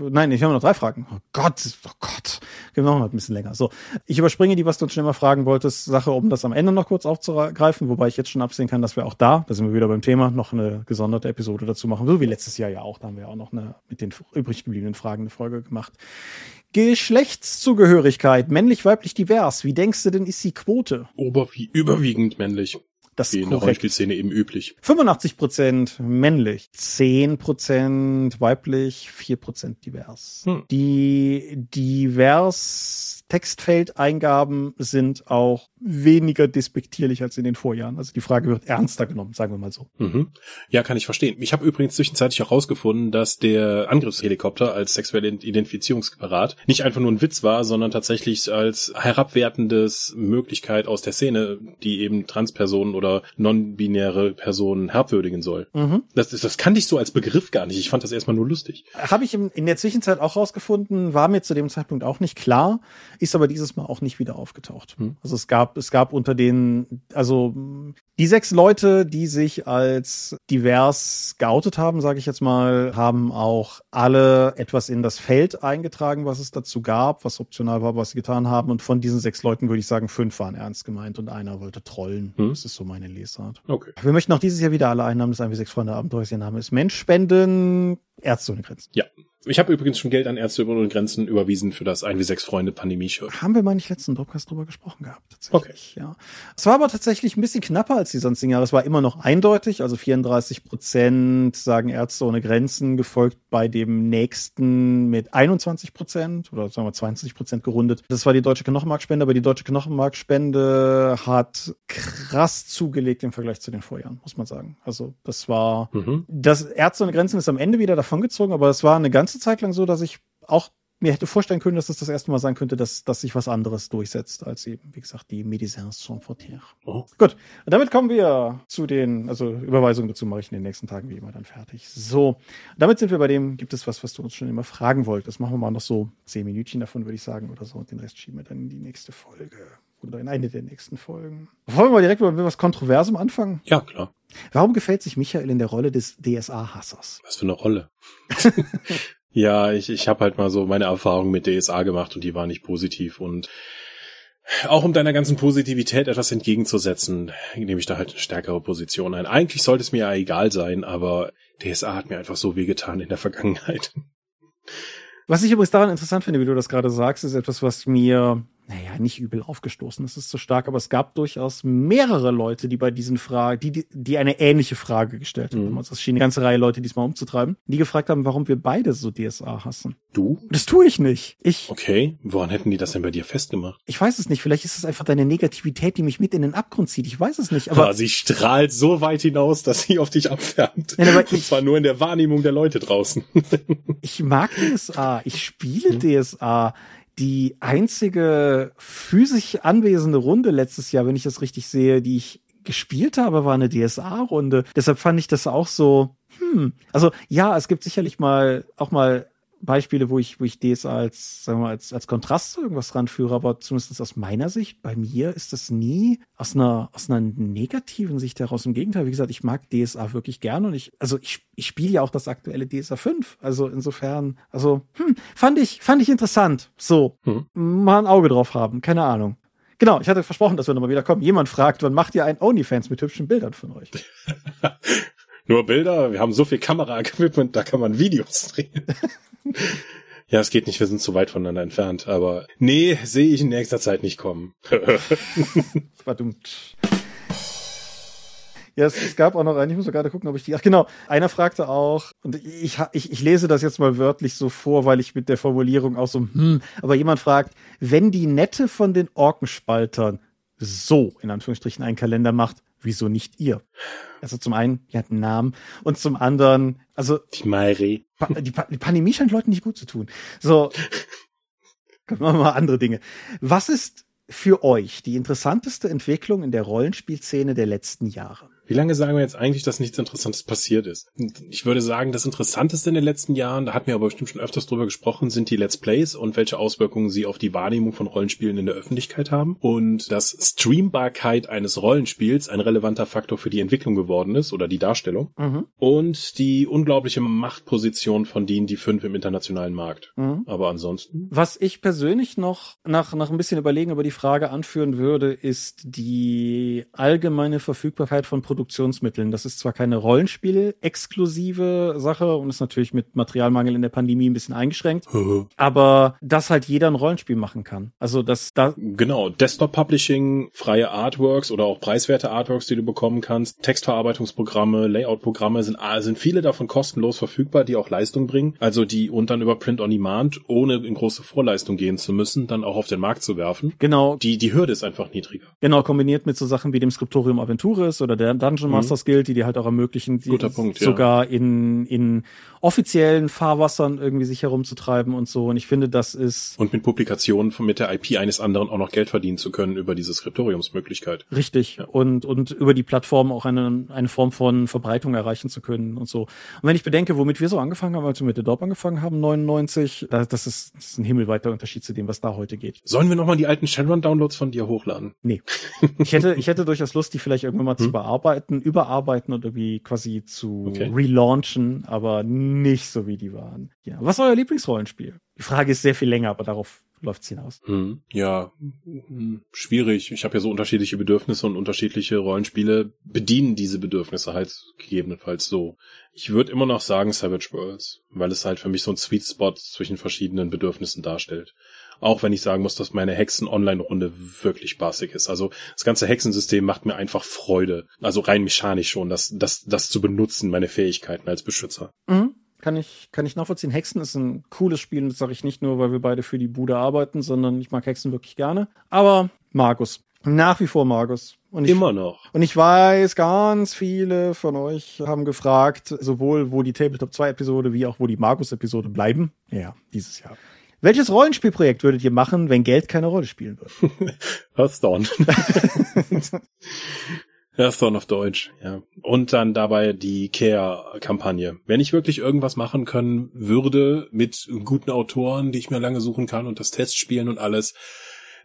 nein, ich habe noch drei Fragen. Oh Gott, oh Gott. Gehen wir noch mal ein bisschen länger. So, ich überspringe die, was du uns schon immer fragen wolltest, Sache, um das am Ende noch kurz aufzugreifen, wobei ich jetzt schon absehen kann, dass wir auch da, da sind wir wieder beim Thema, noch eine gesonderte Episode dazu machen, so wie letztes Jahr ja auch. Da haben wir auch noch eine mit den übrig gebliebenen Fragen eine Folge gemacht. Geschlechtszugehörigkeit, männlich, weiblich, divers. Wie denkst du denn, ist die Quote? Ober wie überwiegend männlich. Das Wie in der Rollenspielszene eben üblich. 85% männlich, 10% weiblich, 4% divers. Hm. Die divers Textfeldeingaben sind auch weniger despektierlich als in den Vorjahren. Also die Frage wird ernster genommen, sagen wir mal so. Mhm. Ja, kann ich verstehen. Ich habe übrigens zwischenzeitlich auch rausgefunden, dass der Angriffshelikopter als sexuelle Identifizierungsapparat nicht einfach nur ein Witz war, sondern tatsächlich als herabwertendes Möglichkeit aus der Szene, die eben Transpersonen oder non-binäre Personen herabwürdigen soll. Mhm. Das, das, das kannte ich so als Begriff gar nicht. Ich fand das erstmal nur lustig. Habe ich in der Zwischenzeit auch rausgefunden, war mir zu dem Zeitpunkt auch nicht klar, ist aber dieses Mal auch nicht wieder aufgetaucht. Hm. Also es gab, es gab unter den, also die sechs Leute, die sich als divers geoutet haben, sage ich jetzt mal, haben auch alle etwas in das Feld eingetragen, was es dazu gab, was optional war, was sie getan haben. Und von diesen sechs Leuten würde ich sagen, fünf waren ernst gemeint und einer wollte trollen. Hm. Das ist so meine Lesart. Okay. Wir möchten auch dieses Jahr wieder alle einnahmen des 1 6 Freunde Abenteuers. Ihr Name ist Mensch spenden, Ärzte ohne Grenzen. Ja. Ich habe übrigens schon Geld an Ärzte ohne Grenzen überwiesen für das 1 wie 6 Freunde Pandemie-Shirt. Haben wir mal nicht letzten Dropcast drüber gesprochen gehabt, tatsächlich. Okay. Ja. Es war aber tatsächlich ein bisschen knapper als die sonstigen Jahre. Es war immer noch eindeutig, also 34 Prozent sagen Ärzte ohne Grenzen, gefolgt bei dem nächsten mit 21 Prozent oder sagen wir 22 Prozent gerundet. Das war die Deutsche Knochenmarkspende, aber die Deutsche Knochenmarkspende hat krass zugelegt im Vergleich zu den Vorjahren, muss man sagen. Also das war, mhm. das Ärzte ohne Grenzen ist am Ende wieder davongezogen, aber es war eine ganze Zeit lang so, dass ich auch mir hätte vorstellen können, dass es das erste Mal sein könnte, dass, dass sich was anderes durchsetzt, als eben, wie gesagt, die Médecins sans frontières. Oh. Gut. Und damit kommen wir zu den, also Überweisungen dazu mache ich in den nächsten Tagen wie immer dann fertig. So. Damit sind wir bei dem, gibt es was, was du uns schon immer fragen wolltest. Machen wir mal noch so zehn Minütchen davon, würde ich sagen, oder so. Und den Rest schieben wir dann in die nächste Folge. Oder in eine der nächsten Folgen. Wollen wir mal direkt mit was Kontroversem anfangen? Ja, klar. Warum gefällt sich Michael in der Rolle des DSA-Hassers? Was für eine Rolle? Ja, ich, ich habe halt mal so meine Erfahrungen mit DSA gemacht und die war nicht positiv und auch um deiner ganzen Positivität etwas entgegenzusetzen, nehme ich da halt eine stärkere Position ein. Eigentlich sollte es mir ja egal sein, aber DSA hat mir einfach so wehgetan in der Vergangenheit. Was ich übrigens daran interessant finde, wie du das gerade sagst, ist etwas, was mir naja, nicht übel aufgestoßen, das ist zu stark, aber es gab durchaus mehrere Leute, die bei diesen Fragen, die, die, die eine ähnliche Frage gestellt haben. Mhm. Also es schien eine ganze Reihe Leute diesmal umzutreiben, die gefragt haben, warum wir beide so DSA hassen. Du? Das tue ich nicht. Ich. Okay, woran hätten die das denn bei dir festgemacht? Ich weiß es nicht. Vielleicht ist es einfach deine Negativität, die mich mit in den Abgrund zieht. Ich weiß es nicht. Aber ja, sie strahlt so weit hinaus, dass sie auf dich abfärbt. Nein, aber Und zwar nur in der Wahrnehmung der Leute draußen. ich mag DSA. Ich spiele mhm. DSA die einzige physisch anwesende Runde letztes Jahr, wenn ich das richtig sehe, die ich gespielt habe, war eine DSA-Runde. Deshalb fand ich das auch so, hm. Also ja, es gibt sicherlich mal auch mal Beispiele, wo ich, wo ich DSA als, sagen wir mal, als, als Kontrast zu irgendwas ranführe, aber zumindest aus meiner Sicht, bei mir ist das nie aus einer, aus einer negativen Sicht heraus. Im Gegenteil, wie gesagt, ich mag DSA wirklich gerne und ich, also ich, ich spiele ja auch das aktuelle DSA 5. Also insofern, also, hm, fand ich, fand ich interessant. So, hm. mal ein Auge drauf haben, keine Ahnung. Genau, ich hatte versprochen, dass wir nochmal wieder kommen. Jemand fragt, wann macht ihr ein OnlyFans mit hübschen Bildern von euch? Nur Bilder? Wir haben so viel Kamera-Equipment, da kann man Videos drehen. Ja, es geht nicht, wir sind zu weit voneinander entfernt, aber nee, sehe ich in nächster Zeit nicht kommen. War dumm. Ja, es, es, gab auch noch einen, ich muss gerade gucken, ob ich die. Ach genau, einer fragte auch, und ich, ich, ich lese das jetzt mal wörtlich so vor, weil ich mit der Formulierung auch so, hm, aber jemand fragt, wenn die Nette von den Orkenspaltern so, in Anführungsstrichen, einen Kalender macht, wieso nicht ihr? Also zum einen, die hat einen Namen und zum anderen, also die Mairi. Die, die Pandemie scheint Leuten nicht gut zu tun. So, machen wir mal andere Dinge. Was ist für euch die interessanteste Entwicklung in der Rollenspielszene der letzten Jahre? Wie lange sagen wir jetzt eigentlich, dass nichts Interessantes passiert ist? Ich würde sagen, das Interessanteste in den letzten Jahren, da hatten wir aber bestimmt schon öfters drüber gesprochen, sind die Let's Plays und welche Auswirkungen sie auf die Wahrnehmung von Rollenspielen in der Öffentlichkeit haben. Und dass Streambarkeit eines Rollenspiels ein relevanter Faktor für die Entwicklung geworden ist oder die Darstellung. Mhm. Und die unglaubliche Machtposition von D&D 5 im internationalen Markt. Mhm. Aber ansonsten? Was ich persönlich noch nach, nach ein bisschen Überlegen über die Frage anführen würde, ist die allgemeine Verfügbarkeit von Produkten Produktionsmitteln. Das ist zwar keine Rollenspiel-exklusive Sache und ist natürlich mit Materialmangel in der Pandemie ein bisschen eingeschränkt, aber dass halt jeder ein Rollenspiel machen kann. Also das da genau Desktop Publishing, freie Artworks oder auch preiswerte Artworks, die du bekommen kannst, Textverarbeitungsprogramme, Layout-Programme sind sind viele davon kostenlos verfügbar, die auch Leistung bringen. Also die und dann über Print on Demand, ohne in große Vorleistung gehen zu müssen, dann auch auf den Markt zu werfen. Genau. Die die Hürde ist einfach niedriger. Genau kombiniert mit so Sachen wie dem Scriptorium Aventuris oder der Dungeon Masters mhm. Guild, die dir halt auch ermöglichen, Punkt, sogar ja. in in offiziellen Fahrwassern irgendwie sich herumzutreiben und so. Und ich finde, das ist. Und mit Publikationen von, mit der IP eines anderen auch noch Geld verdienen zu können über diese Skriptoriumsmöglichkeit. Richtig. Ja. Und, und über die Plattform auch eine, eine Form von Verbreitung erreichen zu können und so. Und wenn ich bedenke, womit wir so angefangen haben, als wir mit der Dorp angefangen haben, 99, das, das, ist, das ist ein himmelweiter Unterschied zu dem, was da heute geht. Sollen wir nochmal die alten Shadowrun-Downloads von dir hochladen? Nee. ich hätte, ich hätte durchaus Lust, die vielleicht irgendwann mal hm? zu bearbeiten, überarbeiten oder wie quasi zu okay. relaunchen, aber nicht so wie die waren. Ja. Was ist euer Lieblingsrollenspiel? Die Frage ist sehr viel länger, aber darauf läuft's hinaus. Hm, ja, hm, schwierig. Ich habe ja so unterschiedliche Bedürfnisse und unterschiedliche Rollenspiele bedienen diese Bedürfnisse halt gegebenenfalls so. Ich würde immer noch sagen Savage Worlds, weil es halt für mich so ein Sweet Spot zwischen verschiedenen Bedürfnissen darstellt. Auch wenn ich sagen muss, dass meine Hexen-Online-Runde wirklich spaßig ist. Also das ganze Hexensystem macht mir einfach Freude. Also rein mechanisch schon, das, das, das zu benutzen, meine Fähigkeiten als Beschützer. Mhm kann ich, kann ich nachvollziehen. Hexen ist ein cooles Spiel und das sage ich nicht nur, weil wir beide für die Bude arbeiten, sondern ich mag Hexen wirklich gerne. Aber Magus. Nach wie vor Magus. Und ich, Immer noch. Und ich weiß, ganz viele von euch haben gefragt, sowohl wo die Tabletop 2 Episode wie auch wo die Magus Episode bleiben. Ja, dieses Jahr. Welches Rollenspielprojekt würdet ihr machen, wenn Geld keine Rolle spielen würde? Hearthstone. Hearthstone auf Deutsch, ja. Und dann dabei die Care-Kampagne. Wenn ich wirklich irgendwas machen können würde mit guten Autoren, die ich mir lange suchen kann und das Test spielen und alles,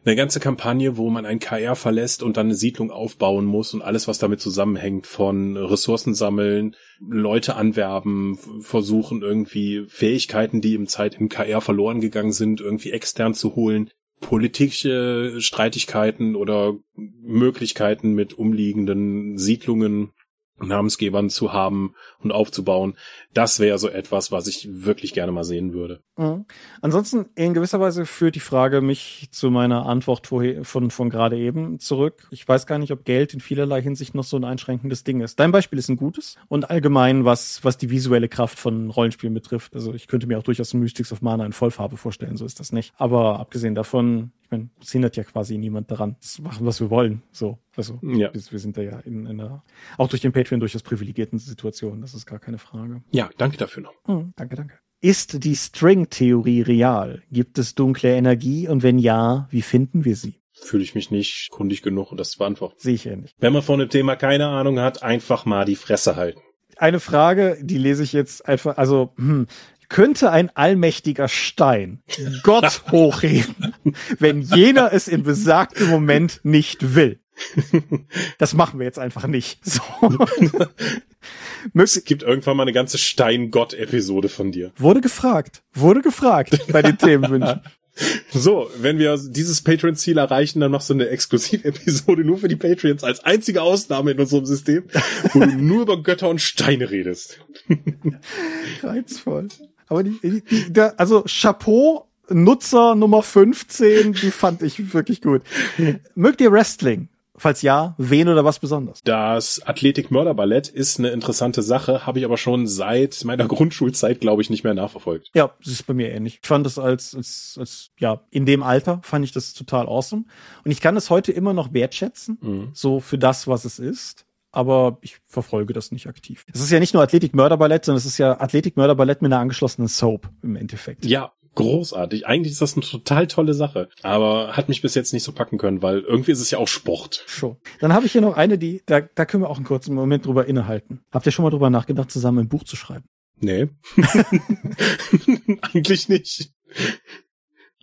eine ganze Kampagne, wo man ein KR verlässt und dann eine Siedlung aufbauen muss und alles, was damit zusammenhängt, von Ressourcen sammeln, Leute anwerben, versuchen irgendwie Fähigkeiten, die im Zeit im KR verloren gegangen sind, irgendwie extern zu holen, politische Streitigkeiten oder Möglichkeiten mit umliegenden Siedlungen Namensgebern zu haben und aufzubauen. Das wäre so etwas, was ich wirklich gerne mal sehen würde. Mhm. Ansonsten in gewisser Weise führt die Frage mich zu meiner Antwort von, von gerade eben zurück. Ich weiß gar nicht, ob Geld in vielerlei Hinsicht noch so ein einschränkendes Ding ist. Dein Beispiel ist ein gutes und allgemein, was, was die visuelle Kraft von Rollenspielen betrifft. Also ich könnte mir auch durchaus Mystics of Mana in Vollfarbe vorstellen, so ist das nicht. Aber abgesehen davon, meine, es hindert ja quasi niemand daran, zu machen, was wir wollen. So, also ja. wir, wir sind da ja in, in einer, auch durch den Patreon durchaus privilegierten Situation. Das ist gar keine Frage. Ja, danke dafür noch. Mhm, danke, danke. Ist die String-Theorie real? Gibt es dunkle Energie? Und wenn ja, wie finden wir sie? Fühle ich mich nicht kundig genug, um das zu beantworten. Sehe ich ja nicht. Wenn man von dem Thema keine Ahnung hat, einfach mal die Fresse halten eine Frage, die lese ich jetzt einfach, also hm, könnte ein allmächtiger Stein Gott hochheben, wenn jener es in besagtem Moment nicht will. Das machen wir jetzt einfach nicht. So. es gibt irgendwann mal eine ganze Stein-Gott-Episode von dir. Wurde gefragt. Wurde gefragt bei den Themenwünschen. So, wenn wir dieses Patreon-Ziel erreichen, dann machst du eine Exklusiv-Episode nur für die Patreons als einzige Ausnahme in unserem System, wo du nur über Götter und Steine redest. Reizvoll. Aber die, die, die der, also Chapeau, Nutzer Nummer 15, die fand ich wirklich gut. Mögt ihr Wrestling? Falls ja, wen oder was besonders? Das Athletik-Mörderballett ist eine interessante Sache, habe ich aber schon seit meiner Grundschulzeit, glaube ich, nicht mehr nachverfolgt. Ja, das ist bei mir ähnlich. Ich fand das als, als, als, ja, in dem Alter fand ich das total awesome. Und ich kann es heute immer noch wertschätzen, mhm. so für das, was es ist aber ich verfolge das nicht aktiv. Es ist ja nicht nur Athletik-Mörderballett, sondern es ist ja Athletik-Mörderballett mit einer angeschlossenen Soap im Endeffekt. Ja, großartig. Eigentlich ist das eine total tolle Sache, aber hat mich bis jetzt nicht so packen können, weil irgendwie ist es ja auch Sport. Schon. Dann habe ich hier noch eine, die da, da können wir auch einen kurzen Moment drüber innehalten. Habt ihr schon mal drüber nachgedacht, zusammen ein Buch zu schreiben? Nee. Eigentlich nicht.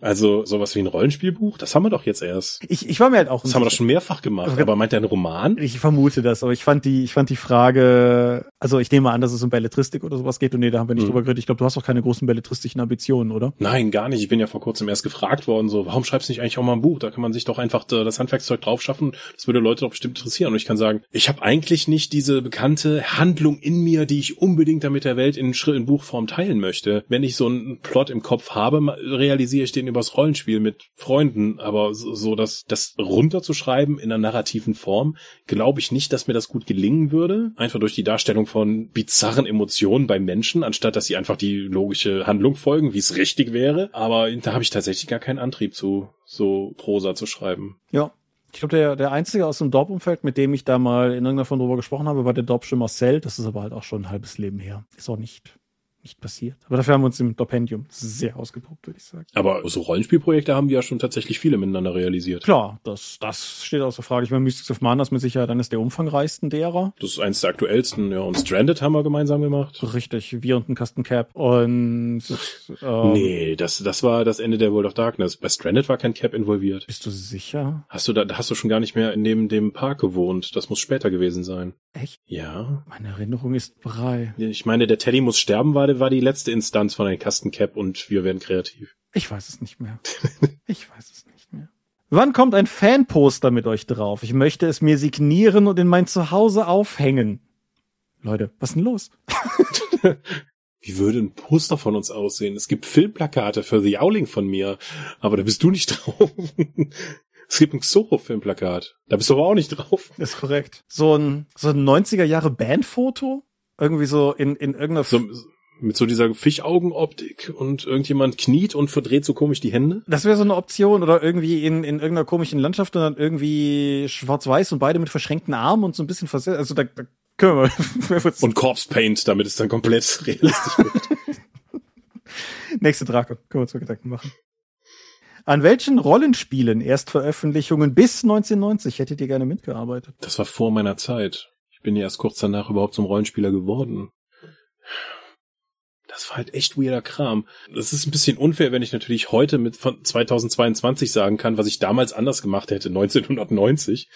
Also sowas wie ein Rollenspielbuch, das haben wir doch jetzt erst. Ich, ich war mir halt auch. Das haben wir doch schon mehrfach gemacht. Aber meint er einen Roman? Ich vermute das, aber ich fand die, ich fand die Frage, also ich nehme an, dass es um Belletristik oder sowas geht und nee, da haben wir nicht Hm. drüber geredet. Ich glaube, du hast auch keine großen belletristischen Ambitionen, oder? Nein, gar nicht. Ich bin ja vor kurzem erst gefragt worden, so, warum schreibst du nicht eigentlich auch mal ein Buch? Da kann man sich doch einfach das Handwerkszeug drauf schaffen. Das würde Leute doch bestimmt interessieren. Und ich kann sagen, ich habe eigentlich nicht diese bekannte Handlung in mir, die ich unbedingt damit der Welt in, Schritt in Buchform teilen möchte. Wenn ich so einen Plot im Kopf habe, realisiere ich den übers Rollenspiel mit Freunden. Aber so, so das, das runterzuschreiben in einer narrativen Form, glaube ich nicht, dass mir das gut gelingen würde. Einfach durch die Darstellung von bizarren Emotionen bei Menschen, anstatt dass sie einfach die logische Handlung folgen, wie es richtig wäre. Aber da habe ich tatsächlich gar keinen Antrieb zu, so Prosa zu schreiben. Ja. Ich glaube, der, der einzige aus dem Dorp-Umfeld, mit dem ich da mal in irgendeiner Form drüber gesprochen habe, war der Dorpsche Marcel. Das ist aber halt auch schon ein halbes Leben her. Ist auch nicht, nicht passiert. Aber dafür haben wir uns im Dorpendium sehr ausgetobt, würde ich sagen. Aber so Rollenspielprojekte haben wir ja schon tatsächlich viele miteinander realisiert. Klar, das, das steht außer Frage. Ich meine, Mystics of Mana ist mit Sicherheit eines der umfangreichsten derer. Das ist eins der aktuellsten, ja. Und Stranded haben wir gemeinsam gemacht. Richtig, wir und ein Kasten Cap. Und ähm, Nee, das, das war das Ende der World of Darkness. Bei Stranded war kein Cap involviert. Bist du sicher? Hast du da, da hast du schon gar nicht mehr neben dem Park gewohnt. Das muss später gewesen sein. Echt? Ja. Meine Erinnerung ist brei. Ich meine, der Teddy muss sterben, war, war die letzte Instanz von einem Kastencap und wir werden kreativ. Ich weiß es nicht mehr. Ich weiß es nicht mehr. Wann kommt ein Fanposter mit euch drauf? Ich möchte es mir signieren und in mein Zuhause aufhängen. Leute, was ist denn los? Wie würde ein Poster von uns aussehen? Es gibt Filmplakate für The Owling von mir, aber da bist du nicht drauf. Es gibt ein Xoro-Filmplakat. Da bist du aber auch nicht drauf. Ist korrekt. So ein, so ein 90er Jahre Bandfoto? Irgendwie so in, in irgendeiner So, mit so dieser Fischaugenoptik und irgendjemand kniet und verdreht so komisch die Hände. Das wäre so eine Option oder irgendwie in, in irgendeiner komischen Landschaft und dann irgendwie schwarz-weiß und beide mit verschränkten Armen und so ein bisschen versetzt. Also da, da können wir. Und Corpse Paint, damit es dann komplett realistisch wird. Nächste Drake. Können wir uns mal Gedanken machen. An welchen Rollenspielen Erstveröffentlichungen bis 1990 hättet ihr gerne mitgearbeitet? Das war vor meiner Zeit. Ich bin ja erst kurz danach überhaupt zum Rollenspieler geworden. Das war halt echt weirder Kram. Das ist ein bisschen unfair, wenn ich natürlich heute mit von 2022 sagen kann, was ich damals anders gemacht hätte, 1990.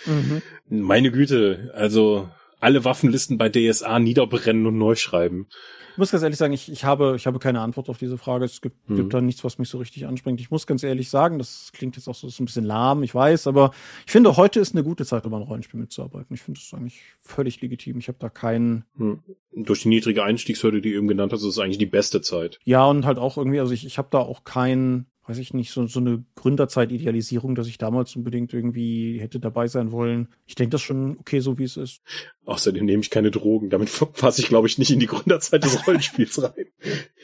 Meine Güte, also alle Waffenlisten bei DSA niederbrennen und neu schreiben. Ich muss ganz ehrlich sagen, ich, ich, habe, ich habe keine Antwort auf diese Frage. Es gibt, Mhm. gibt da nichts, was mich so richtig anspringt. Ich muss ganz ehrlich sagen, das klingt jetzt auch so, so ein bisschen lahm, ich weiß, aber ich finde, heute ist eine gute Zeit, um ein Rollenspiel mitzuarbeiten. Ich finde das eigentlich völlig legitim. Ich habe da keinen, Hm. Durch die niedrige Einstiegshürde, die du eben genannt hast, ist es eigentlich die beste Zeit. ja, und halt auch irgendwie, also ich, ich habe da auch keinen, weiß ich nicht, so, so eine Gründerzeit-Idealisierung, dass ich damals unbedingt irgendwie hätte dabei sein wollen. Ich denke das schon okay, so wie es ist. Außerdem nehme ich keine Drogen. Damit fasse ich, glaube ich, nicht in die Gründerzeit des Rollenspiels rein.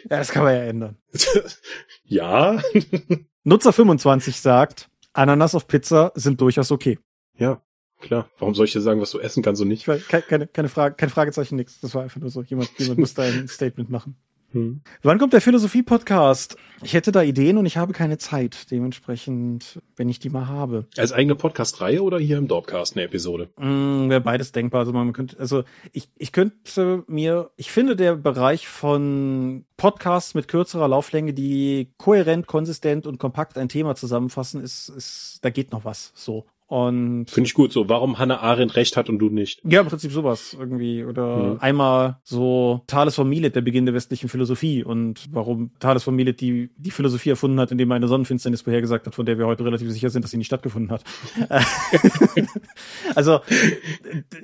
Ja, das kann man ja ändern. ja, Nutzer 25 sagt, Ananas auf Pizza sind durchaus okay. ja, klar. Warum soll ich dir sagen, was du essen kannst und nicht? Keine, keine Frage, kein Fragezeichen, nix. Das war einfach nur so. Jemand, jemand muss da ein Statement machen. Hm. Wann kommt der Philosophie-Podcast? Ich hätte da Ideen und ich habe keine Zeit. Dementsprechend, wenn ich die mal habe. Als eigene Podcast-Reihe oder hier im Dorpcast eine Episode? Mm, Wäre beides denkbar. Also man könnte, also ich, ich könnte mir, ich finde der Bereich von Podcasts mit kürzerer Lauflänge, die kohärent, konsistent und kompakt ein Thema zusammenfassen, ist, ist, da geht noch was. So. Und Finde ich gut so. Warum Hannah Arendt recht hat und du nicht? Ja, im Prinzip sowas irgendwie. Oder Mhm. einmal so Thales von Milet, der Beginn der westlichen Philosophie und warum Thales von Milet die, die Philosophie erfunden hat, indem er eine Sonnenfinsternis vorhergesagt hat, von der wir heute relativ sicher sind, dass sie nicht stattgefunden hat. also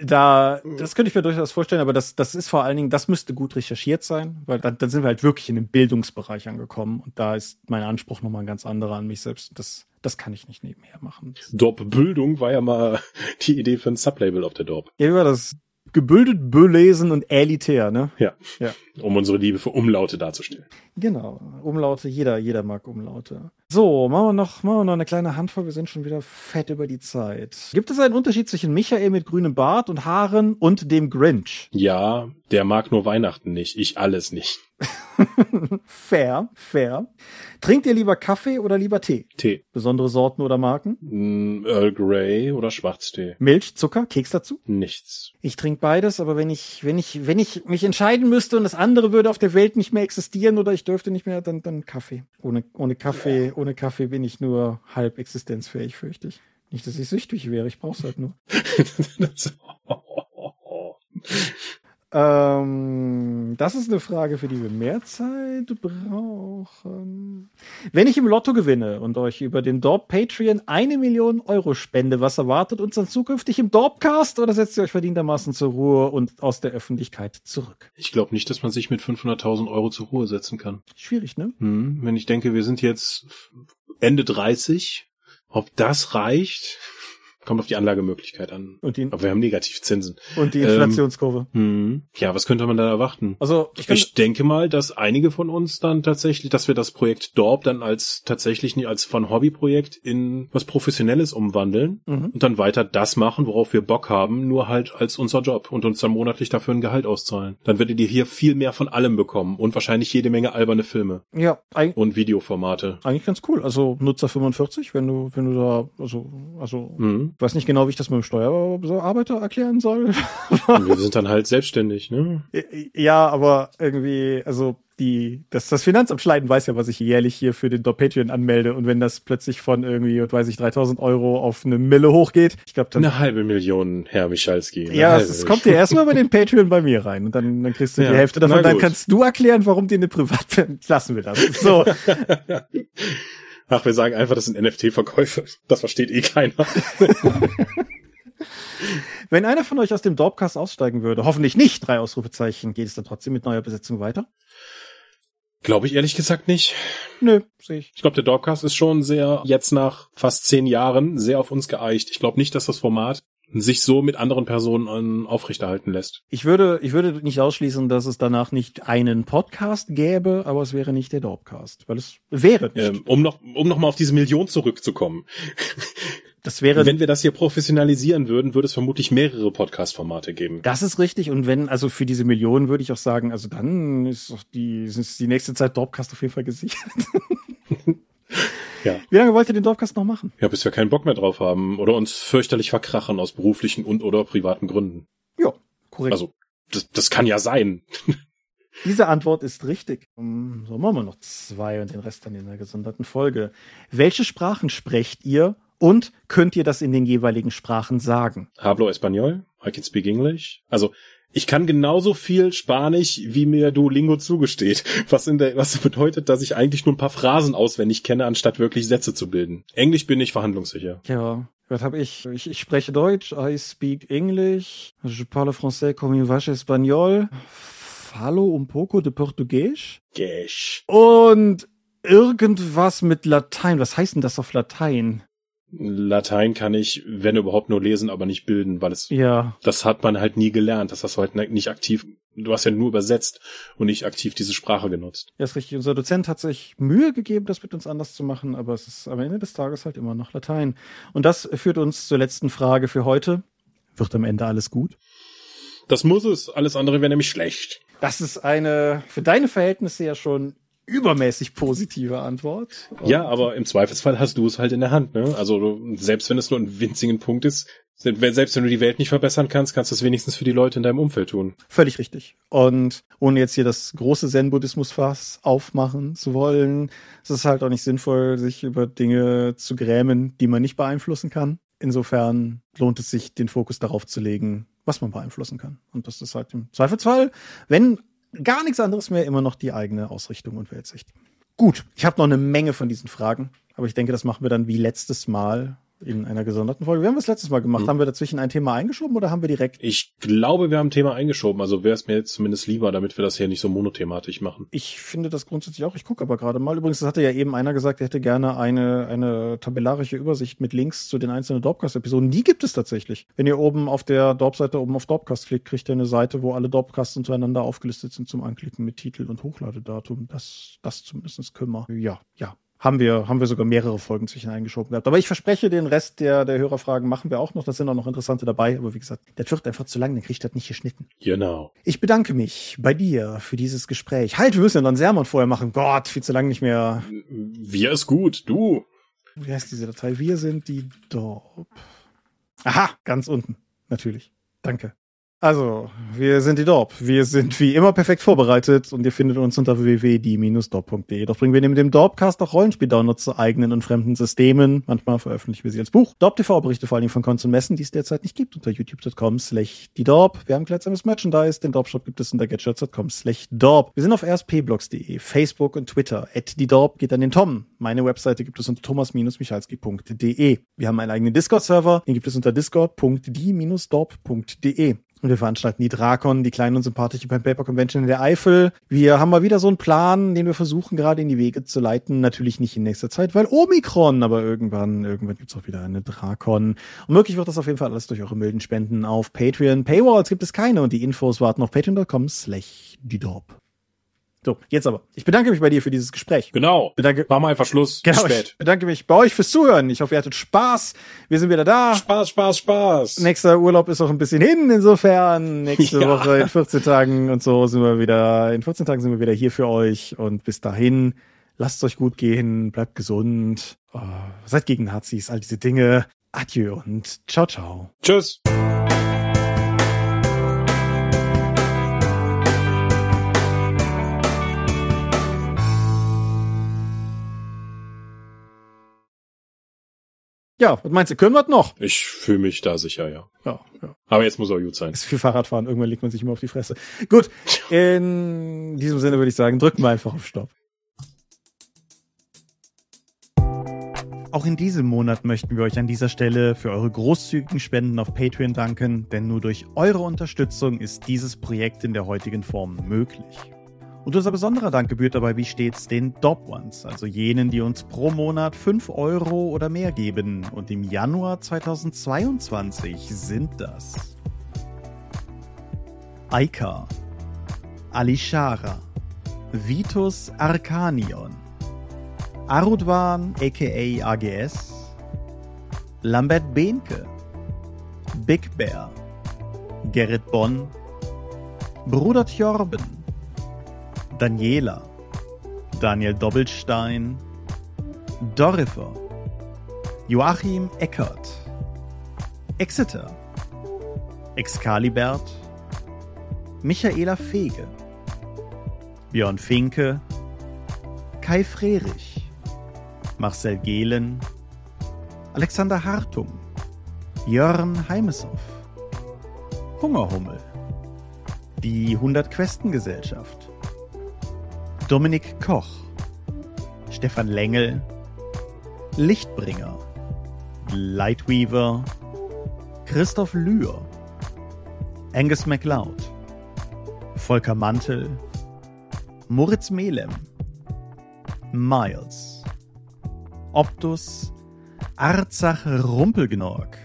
da, das könnte ich mir durchaus vorstellen, aber das, das ist vor allen Dingen, das müsste gut recherchiert sein, weil dann, dann sind wir halt wirklich in den Bildungsbereich angekommen und da ist mein Anspruch nochmal ein ganz anderer an mich selbst. Das, das kann ich nicht nebenher machen. Dorp-Bildung war ja mal die Idee für ein Sublabel auf der Dorp. Ja, war das? Gebildet, belesen und elitär, ne? Ja. Ja. Um unsere Liebe für Umlaute darzustellen. Genau. Umlaute, jeder, jeder mag Umlaute. So, machen wir noch, machen wir noch eine kleine Handvoll. Wir sind schon wieder fett über die Zeit. Gibt es einen Unterschied zwischen Michael mit grünem Bart und Haaren und dem Grinch? Ja, der mag nur Weihnachten nicht. Ich alles nicht. fair, fair. Trinkt ihr lieber Kaffee oder lieber Tee? Tee. Besondere Sorten oder Marken? Mm, Earl Grey oder Schwarztee? Milch, Zucker, Keks dazu? Nichts. Ich trinke beides, aber wenn ich, wenn ich, wenn ich mich entscheiden müsste und das andere würde auf der Welt nicht mehr existieren oder ich dürfte nicht mehr, dann, dann Kaffee. Ohne, ohne Kaffee, ohne Kaffee bin ich nur halb existenzfähig, fürchte ich. Nicht, dass ich süchtig wäre, ich brauch's halt nur. ähm, das ist eine Frage, für die wir mehr Zeit brauchen. Wenn ich im Lotto gewinne und euch über den Dorp Patreon eine Million Euro spende, was erwartet uns dann zukünftig im Dorpcast oder setzt ihr euch verdientermaßen zur Ruhe und aus der Öffentlichkeit zurück? Ich glaube nicht, dass man sich mit 500.000 Euro zur Ruhe setzen kann. Schwierig, ne? Hm, wenn ich denke, wir sind jetzt Ende 30, ob das reicht, kommt auf die Anlagemöglichkeit an. Und die, Aber wir haben Negativzinsen. und die Inflationskurve. Hm. Ja, was könnte man da erwarten? Also, ich, Ich, denke mal, dass einige von uns dann tatsächlich, dass wir das Projekt Dorp dann als tatsächlich nicht als von Hobbyprojekt in was Professionelles umwandeln Mhm. und dann weiter das machen, worauf wir Bock haben, nur halt als unser Job und uns dann monatlich dafür ein Gehalt auszahlen. Dann werdet ihr hier viel mehr von allem bekommen und wahrscheinlich jede Menge alberne Filme ja, und Videoformate. eigentlich ganz cool. Also Nutzer 45, wenn du, wenn du da, also, also, Mhm. Ich weiß nicht genau, wie ich das mit dem Steuerbearbeiter erklären soll. Wir sind dann halt selbstständig, ne? ja, aber irgendwie, also die, das, das Finanzamt Schleiden weiß ja, was ich jährlich hier für den Patreon anmelde. Und wenn das plötzlich von irgendwie, weiß ich, 3000 Euro auf eine Mille hochgeht, ich glaube dann. Eine halbe Million, Herr Michalski. ja, es, es kommt dir erstmal bei den Patreon bei mir rein und dann, dann kriegst du Ja, die Hälfte davon. Dann kannst du erklären, warum dir eine Privat lassen wir das. So, Ach, wir sagen einfach, das sind NFT-Verkäufe. Das versteht eh keiner. wenn einer von euch aus dem Dorpcast aussteigen würde, hoffentlich nicht drei Ausrufezeichen, geht es dann trotzdem mit neuer Besetzung weiter? Glaube ich ehrlich gesagt nicht. Nö, sehe ich. Ich glaube, der Dogcast ist schon sehr, jetzt nach fast zehn Jahren, sehr auf uns geeicht. Ich glaube nicht, dass das Format sich so mit anderen Personen ähm, aufrechterhalten lässt. Ich würde, ich würde nicht ausschließen, dass es danach nicht einen Podcast gäbe, aber es wäre nicht der Dorpcast, weil es wäre nicht. Ähm, um noch, um noch mal auf diese Million zurückzukommen. das wäre Wenn wir das hier professionalisieren würden, würde es vermutlich mehrere Podcast-Formate geben. Das ist richtig. Und wenn, also für diese Millionen würde ich auch sagen, also dann ist doch die, ist die nächste Zeit Dorpcast auf jeden Fall gesichert. Ja. Wie lange wollt ihr den Dorpcast noch machen? Ja, bis wir keinen Bock mehr drauf haben oder uns fürchterlich verkrachen aus beruflichen und oder privaten Gründen. Ja, korrekt. Also, das, das kann ja sein. Diese Antwort ist richtig. Um, So machen wir noch zwei und den Rest dann in der gesonderten Folge. Welche Sprachen sprecht ihr und könnt ihr das in den jeweiligen Sprachen sagen? Hablo Español, I can speak English. Also, ich kann genauso viel Spanisch, wie mir Duolingo zugesteht. Was, in der, was bedeutet, dass ich eigentlich nur ein paar Phrasen auswendig kenne, anstatt wirklich Sätze zu bilden. Englisch bin ich verhandlungssicher. Ja, was habe ich? ich? Ich spreche Deutsch, I speak English, je parle français comme une vache espagnol, falo un poco de português Gesch. und irgendwas mit Latein. Was heißt denn das auf Latein? Latein kann ich, wenn überhaupt, nur lesen, aber nicht bilden, weil es, Ja, das hat man halt nie gelernt. Das hast du halt nicht aktiv, du hast ja nur übersetzt und nicht aktiv diese Sprache genutzt. ja, ist richtig. Unser Dozent hat sich Mühe gegeben, das mit uns anders zu machen, aber es ist am Ende des Tages halt immer noch Latein. Und das führt uns zur letzten Frage für heute. Wird am Ende alles gut? Das muss es, alles andere wäre nämlich schlecht. Das ist eine für deine Verhältnisse ja schon übermäßig positive Antwort. Und Ja, aber im Zweifelsfall hast du es halt in der Hand, ne? Also du, selbst wenn es nur ein winzigen Punkt ist, selbst wenn du die Welt nicht verbessern kannst, kannst du es wenigstens für die Leute in deinem Umfeld tun. Völlig richtig. Und ohne jetzt hier das große Zen-Buddhismus-Fass aufmachen zu wollen, ist es halt auch nicht sinnvoll, sich über Dinge zu grämen, die man nicht beeinflussen kann. Insofern lohnt es sich, den Fokus darauf zu legen, was man beeinflussen kann. Und das ist halt im Zweifelsfall, wenn gar nichts anderes mehr, immer noch die eigene Ausrichtung und Weltsicht. Gut, ich habe noch eine Menge von diesen Fragen, aber ich denke, das machen wir dann wie letztes Mal in einer gesonderten Folge. Wir haben das letztes Mal gemacht. Hm. Haben wir dazwischen ein Thema eingeschoben oder haben wir direkt Ich glaube, wir haben ein Thema eingeschoben, also wäre es mir jetzt zumindest lieber, damit wir das hier nicht so monothematisch machen. Ich finde das grundsätzlich auch. Ich gucke aber gerade mal. Übrigens, das hatte ja eben einer gesagt, er hätte gerne eine, eine tabellarische Übersicht mit Links zu den einzelnen Dorpcast-Episoden. Die gibt es tatsächlich. Wenn ihr oben auf der Dorp-Seite oben auf Dorpcast klickt, kriegt ihr eine Seite, wo alle Dorpcasts untereinander aufgelistet sind zum Anklicken mit Titel und Hochladedatum. Das, das zumindest können wir. Ja, ja. Haben wir, haben wir sogar mehrere Folgen zwischen eingeschoben gehabt. Aber ich verspreche, den Rest der, der Hörerfragen machen wir auch noch. Da sind auch noch interessante dabei. Aber wie gesagt, das wird einfach zu lang, dann kriegt das nicht geschnitten. Genau. Ich bedanke mich bei dir für dieses Gespräch. Halt, wir müssen ja einen Sermon vorher machen. Gott, viel zu lang nicht mehr. Wir ist gut, du. Wie heißt diese Datei? Wir sind die Dorp. Aha, ganz unten. Natürlich. Danke. Also, wir sind die Dorp. Wir sind wie immer perfekt vorbereitet und ihr findet uns unter www.die-dorp.de. Doch bringen wir neben dem Dorpcast auch Rollenspiel-Downloads zu eigenen und fremden Systemen. Manchmal veröffentlichen wir sie als Buch. Dorp TV berichte vor allem von Cons und Messen, die es derzeit nicht gibt, unter youtube.com slash die Dorp. Wir haben gleichsames Merchandise. Den Dorp-Shop gibt es unter getshirts.com slash Dorp. Wir sind auf rspblogs.de, Facebook und Twitter. At die Dorp geht an den Tom. Meine Webseite gibt es unter thomas-michalski.de. Wir haben einen eigenen Discord-Server. Den gibt es unter discord.die-dorp.de. Und wir veranstalten die Drakon, die kleine und sympathische Pen Paper Convention in der Eifel. Wir haben mal wieder so einen Plan, den wir versuchen gerade in die Wege zu leiten. Natürlich nicht in nächster Zeit, weil Omikron, aber irgendwann, irgendwann gibt's auch wieder eine Drakon. Und möglich wird das auf jeden Fall alles durch eure milden Spenden auf Patreon. Paywalls gibt es keine und die Infos warten auf patreon.com slash die. So, jetzt aber. Ich bedanke mich bei dir für dieses Gespräch. Genau. Bedanke. War mal einfach Schluss. Genau, Spät. ich bedanke mich bei euch fürs Zuhören. Ich hoffe, ihr hattet Spaß. Wir sind wieder da. Spaß, Spaß, Spaß. Nächster Urlaub ist auch ein bisschen hin, insofern. Nächste Ja. Woche in 14 Tagen und so sind wir wieder, in 14 Tagen sind wir wieder hier für euch. Und bis dahin, lasst es euch gut gehen, bleibt gesund, oh, seid gegen Nazis, all diese Dinge. Adieu und ciao, ciao. Tschüss. Ja, was meinst du, können wir das noch? Ich fühle mich da sicher, ja. Ja, ja. Aber jetzt muss auch gut sein. Ist viel Fahrradfahren, irgendwann legt man sich immer auf die Fresse. Gut, in diesem Sinne würde ich sagen, drücken wir einfach auf Stopp. Auch in diesem Monat möchten wir euch an dieser Stelle für eure großzügigen Spenden auf Patreon danken, denn nur durch eure Unterstützung ist dieses Projekt in der heutigen Form möglich. Und unser besonderer Dank gebührt dabei wie stets den Dob Ones, also jenen, die uns pro Monat 5 Euro oder mehr geben. Und im Januar 2022 sind das Aika, Alishara, Vitus Arcanion, Arudwan aka AGS, Lambert Behnke, Big Bear, Gerrit Bonn, Bruder Tjorben, Daniela, Daniel Doppelstein, Dorifer, Joachim Eckert, Exeter, Excalibert, Michaela Fege, Björn Finke, Kai Frerich, Marcel Gehlen, Alexander Hartung, Jörn Heimeshoff, Hungerhummel, die 100 Questen Gesellschaft, Dominik Koch, Stefan Lengel, Lichtbringer, Lightweaver, Christoph Lühr, Angus MacLeod, Volker Mantel, Moritz Melem, Miles, Optus, Arzach Rumpelgnorg,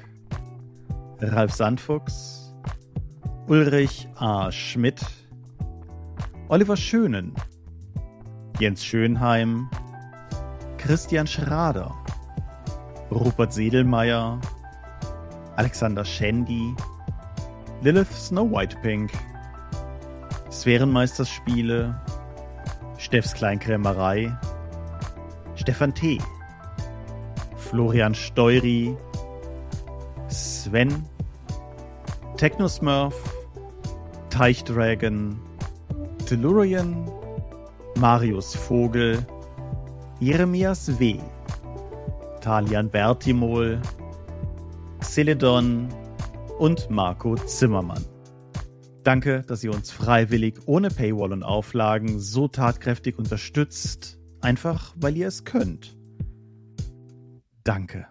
Ralf Sandfuchs, Ulrich A. Schmidt, Oliver Schönen, Jens Schönheim, Christian Schrader, Rupert Sedelmeier, Alexander Schendi, Lilith Snow White Pink, Sphärenmeisterspiele, Steffs Kleinkrämerei, Stefan T., Florian Steury, Sven, Technosmurf, Teichdragon, Tellurian, Marius Vogel, Jeremias W., Talian Bertimol, Celedon und Marco Zimmermann. Danke, dass ihr uns freiwillig ohne Paywall und Auflagen so tatkräftig unterstützt, einfach weil ihr es könnt. Danke.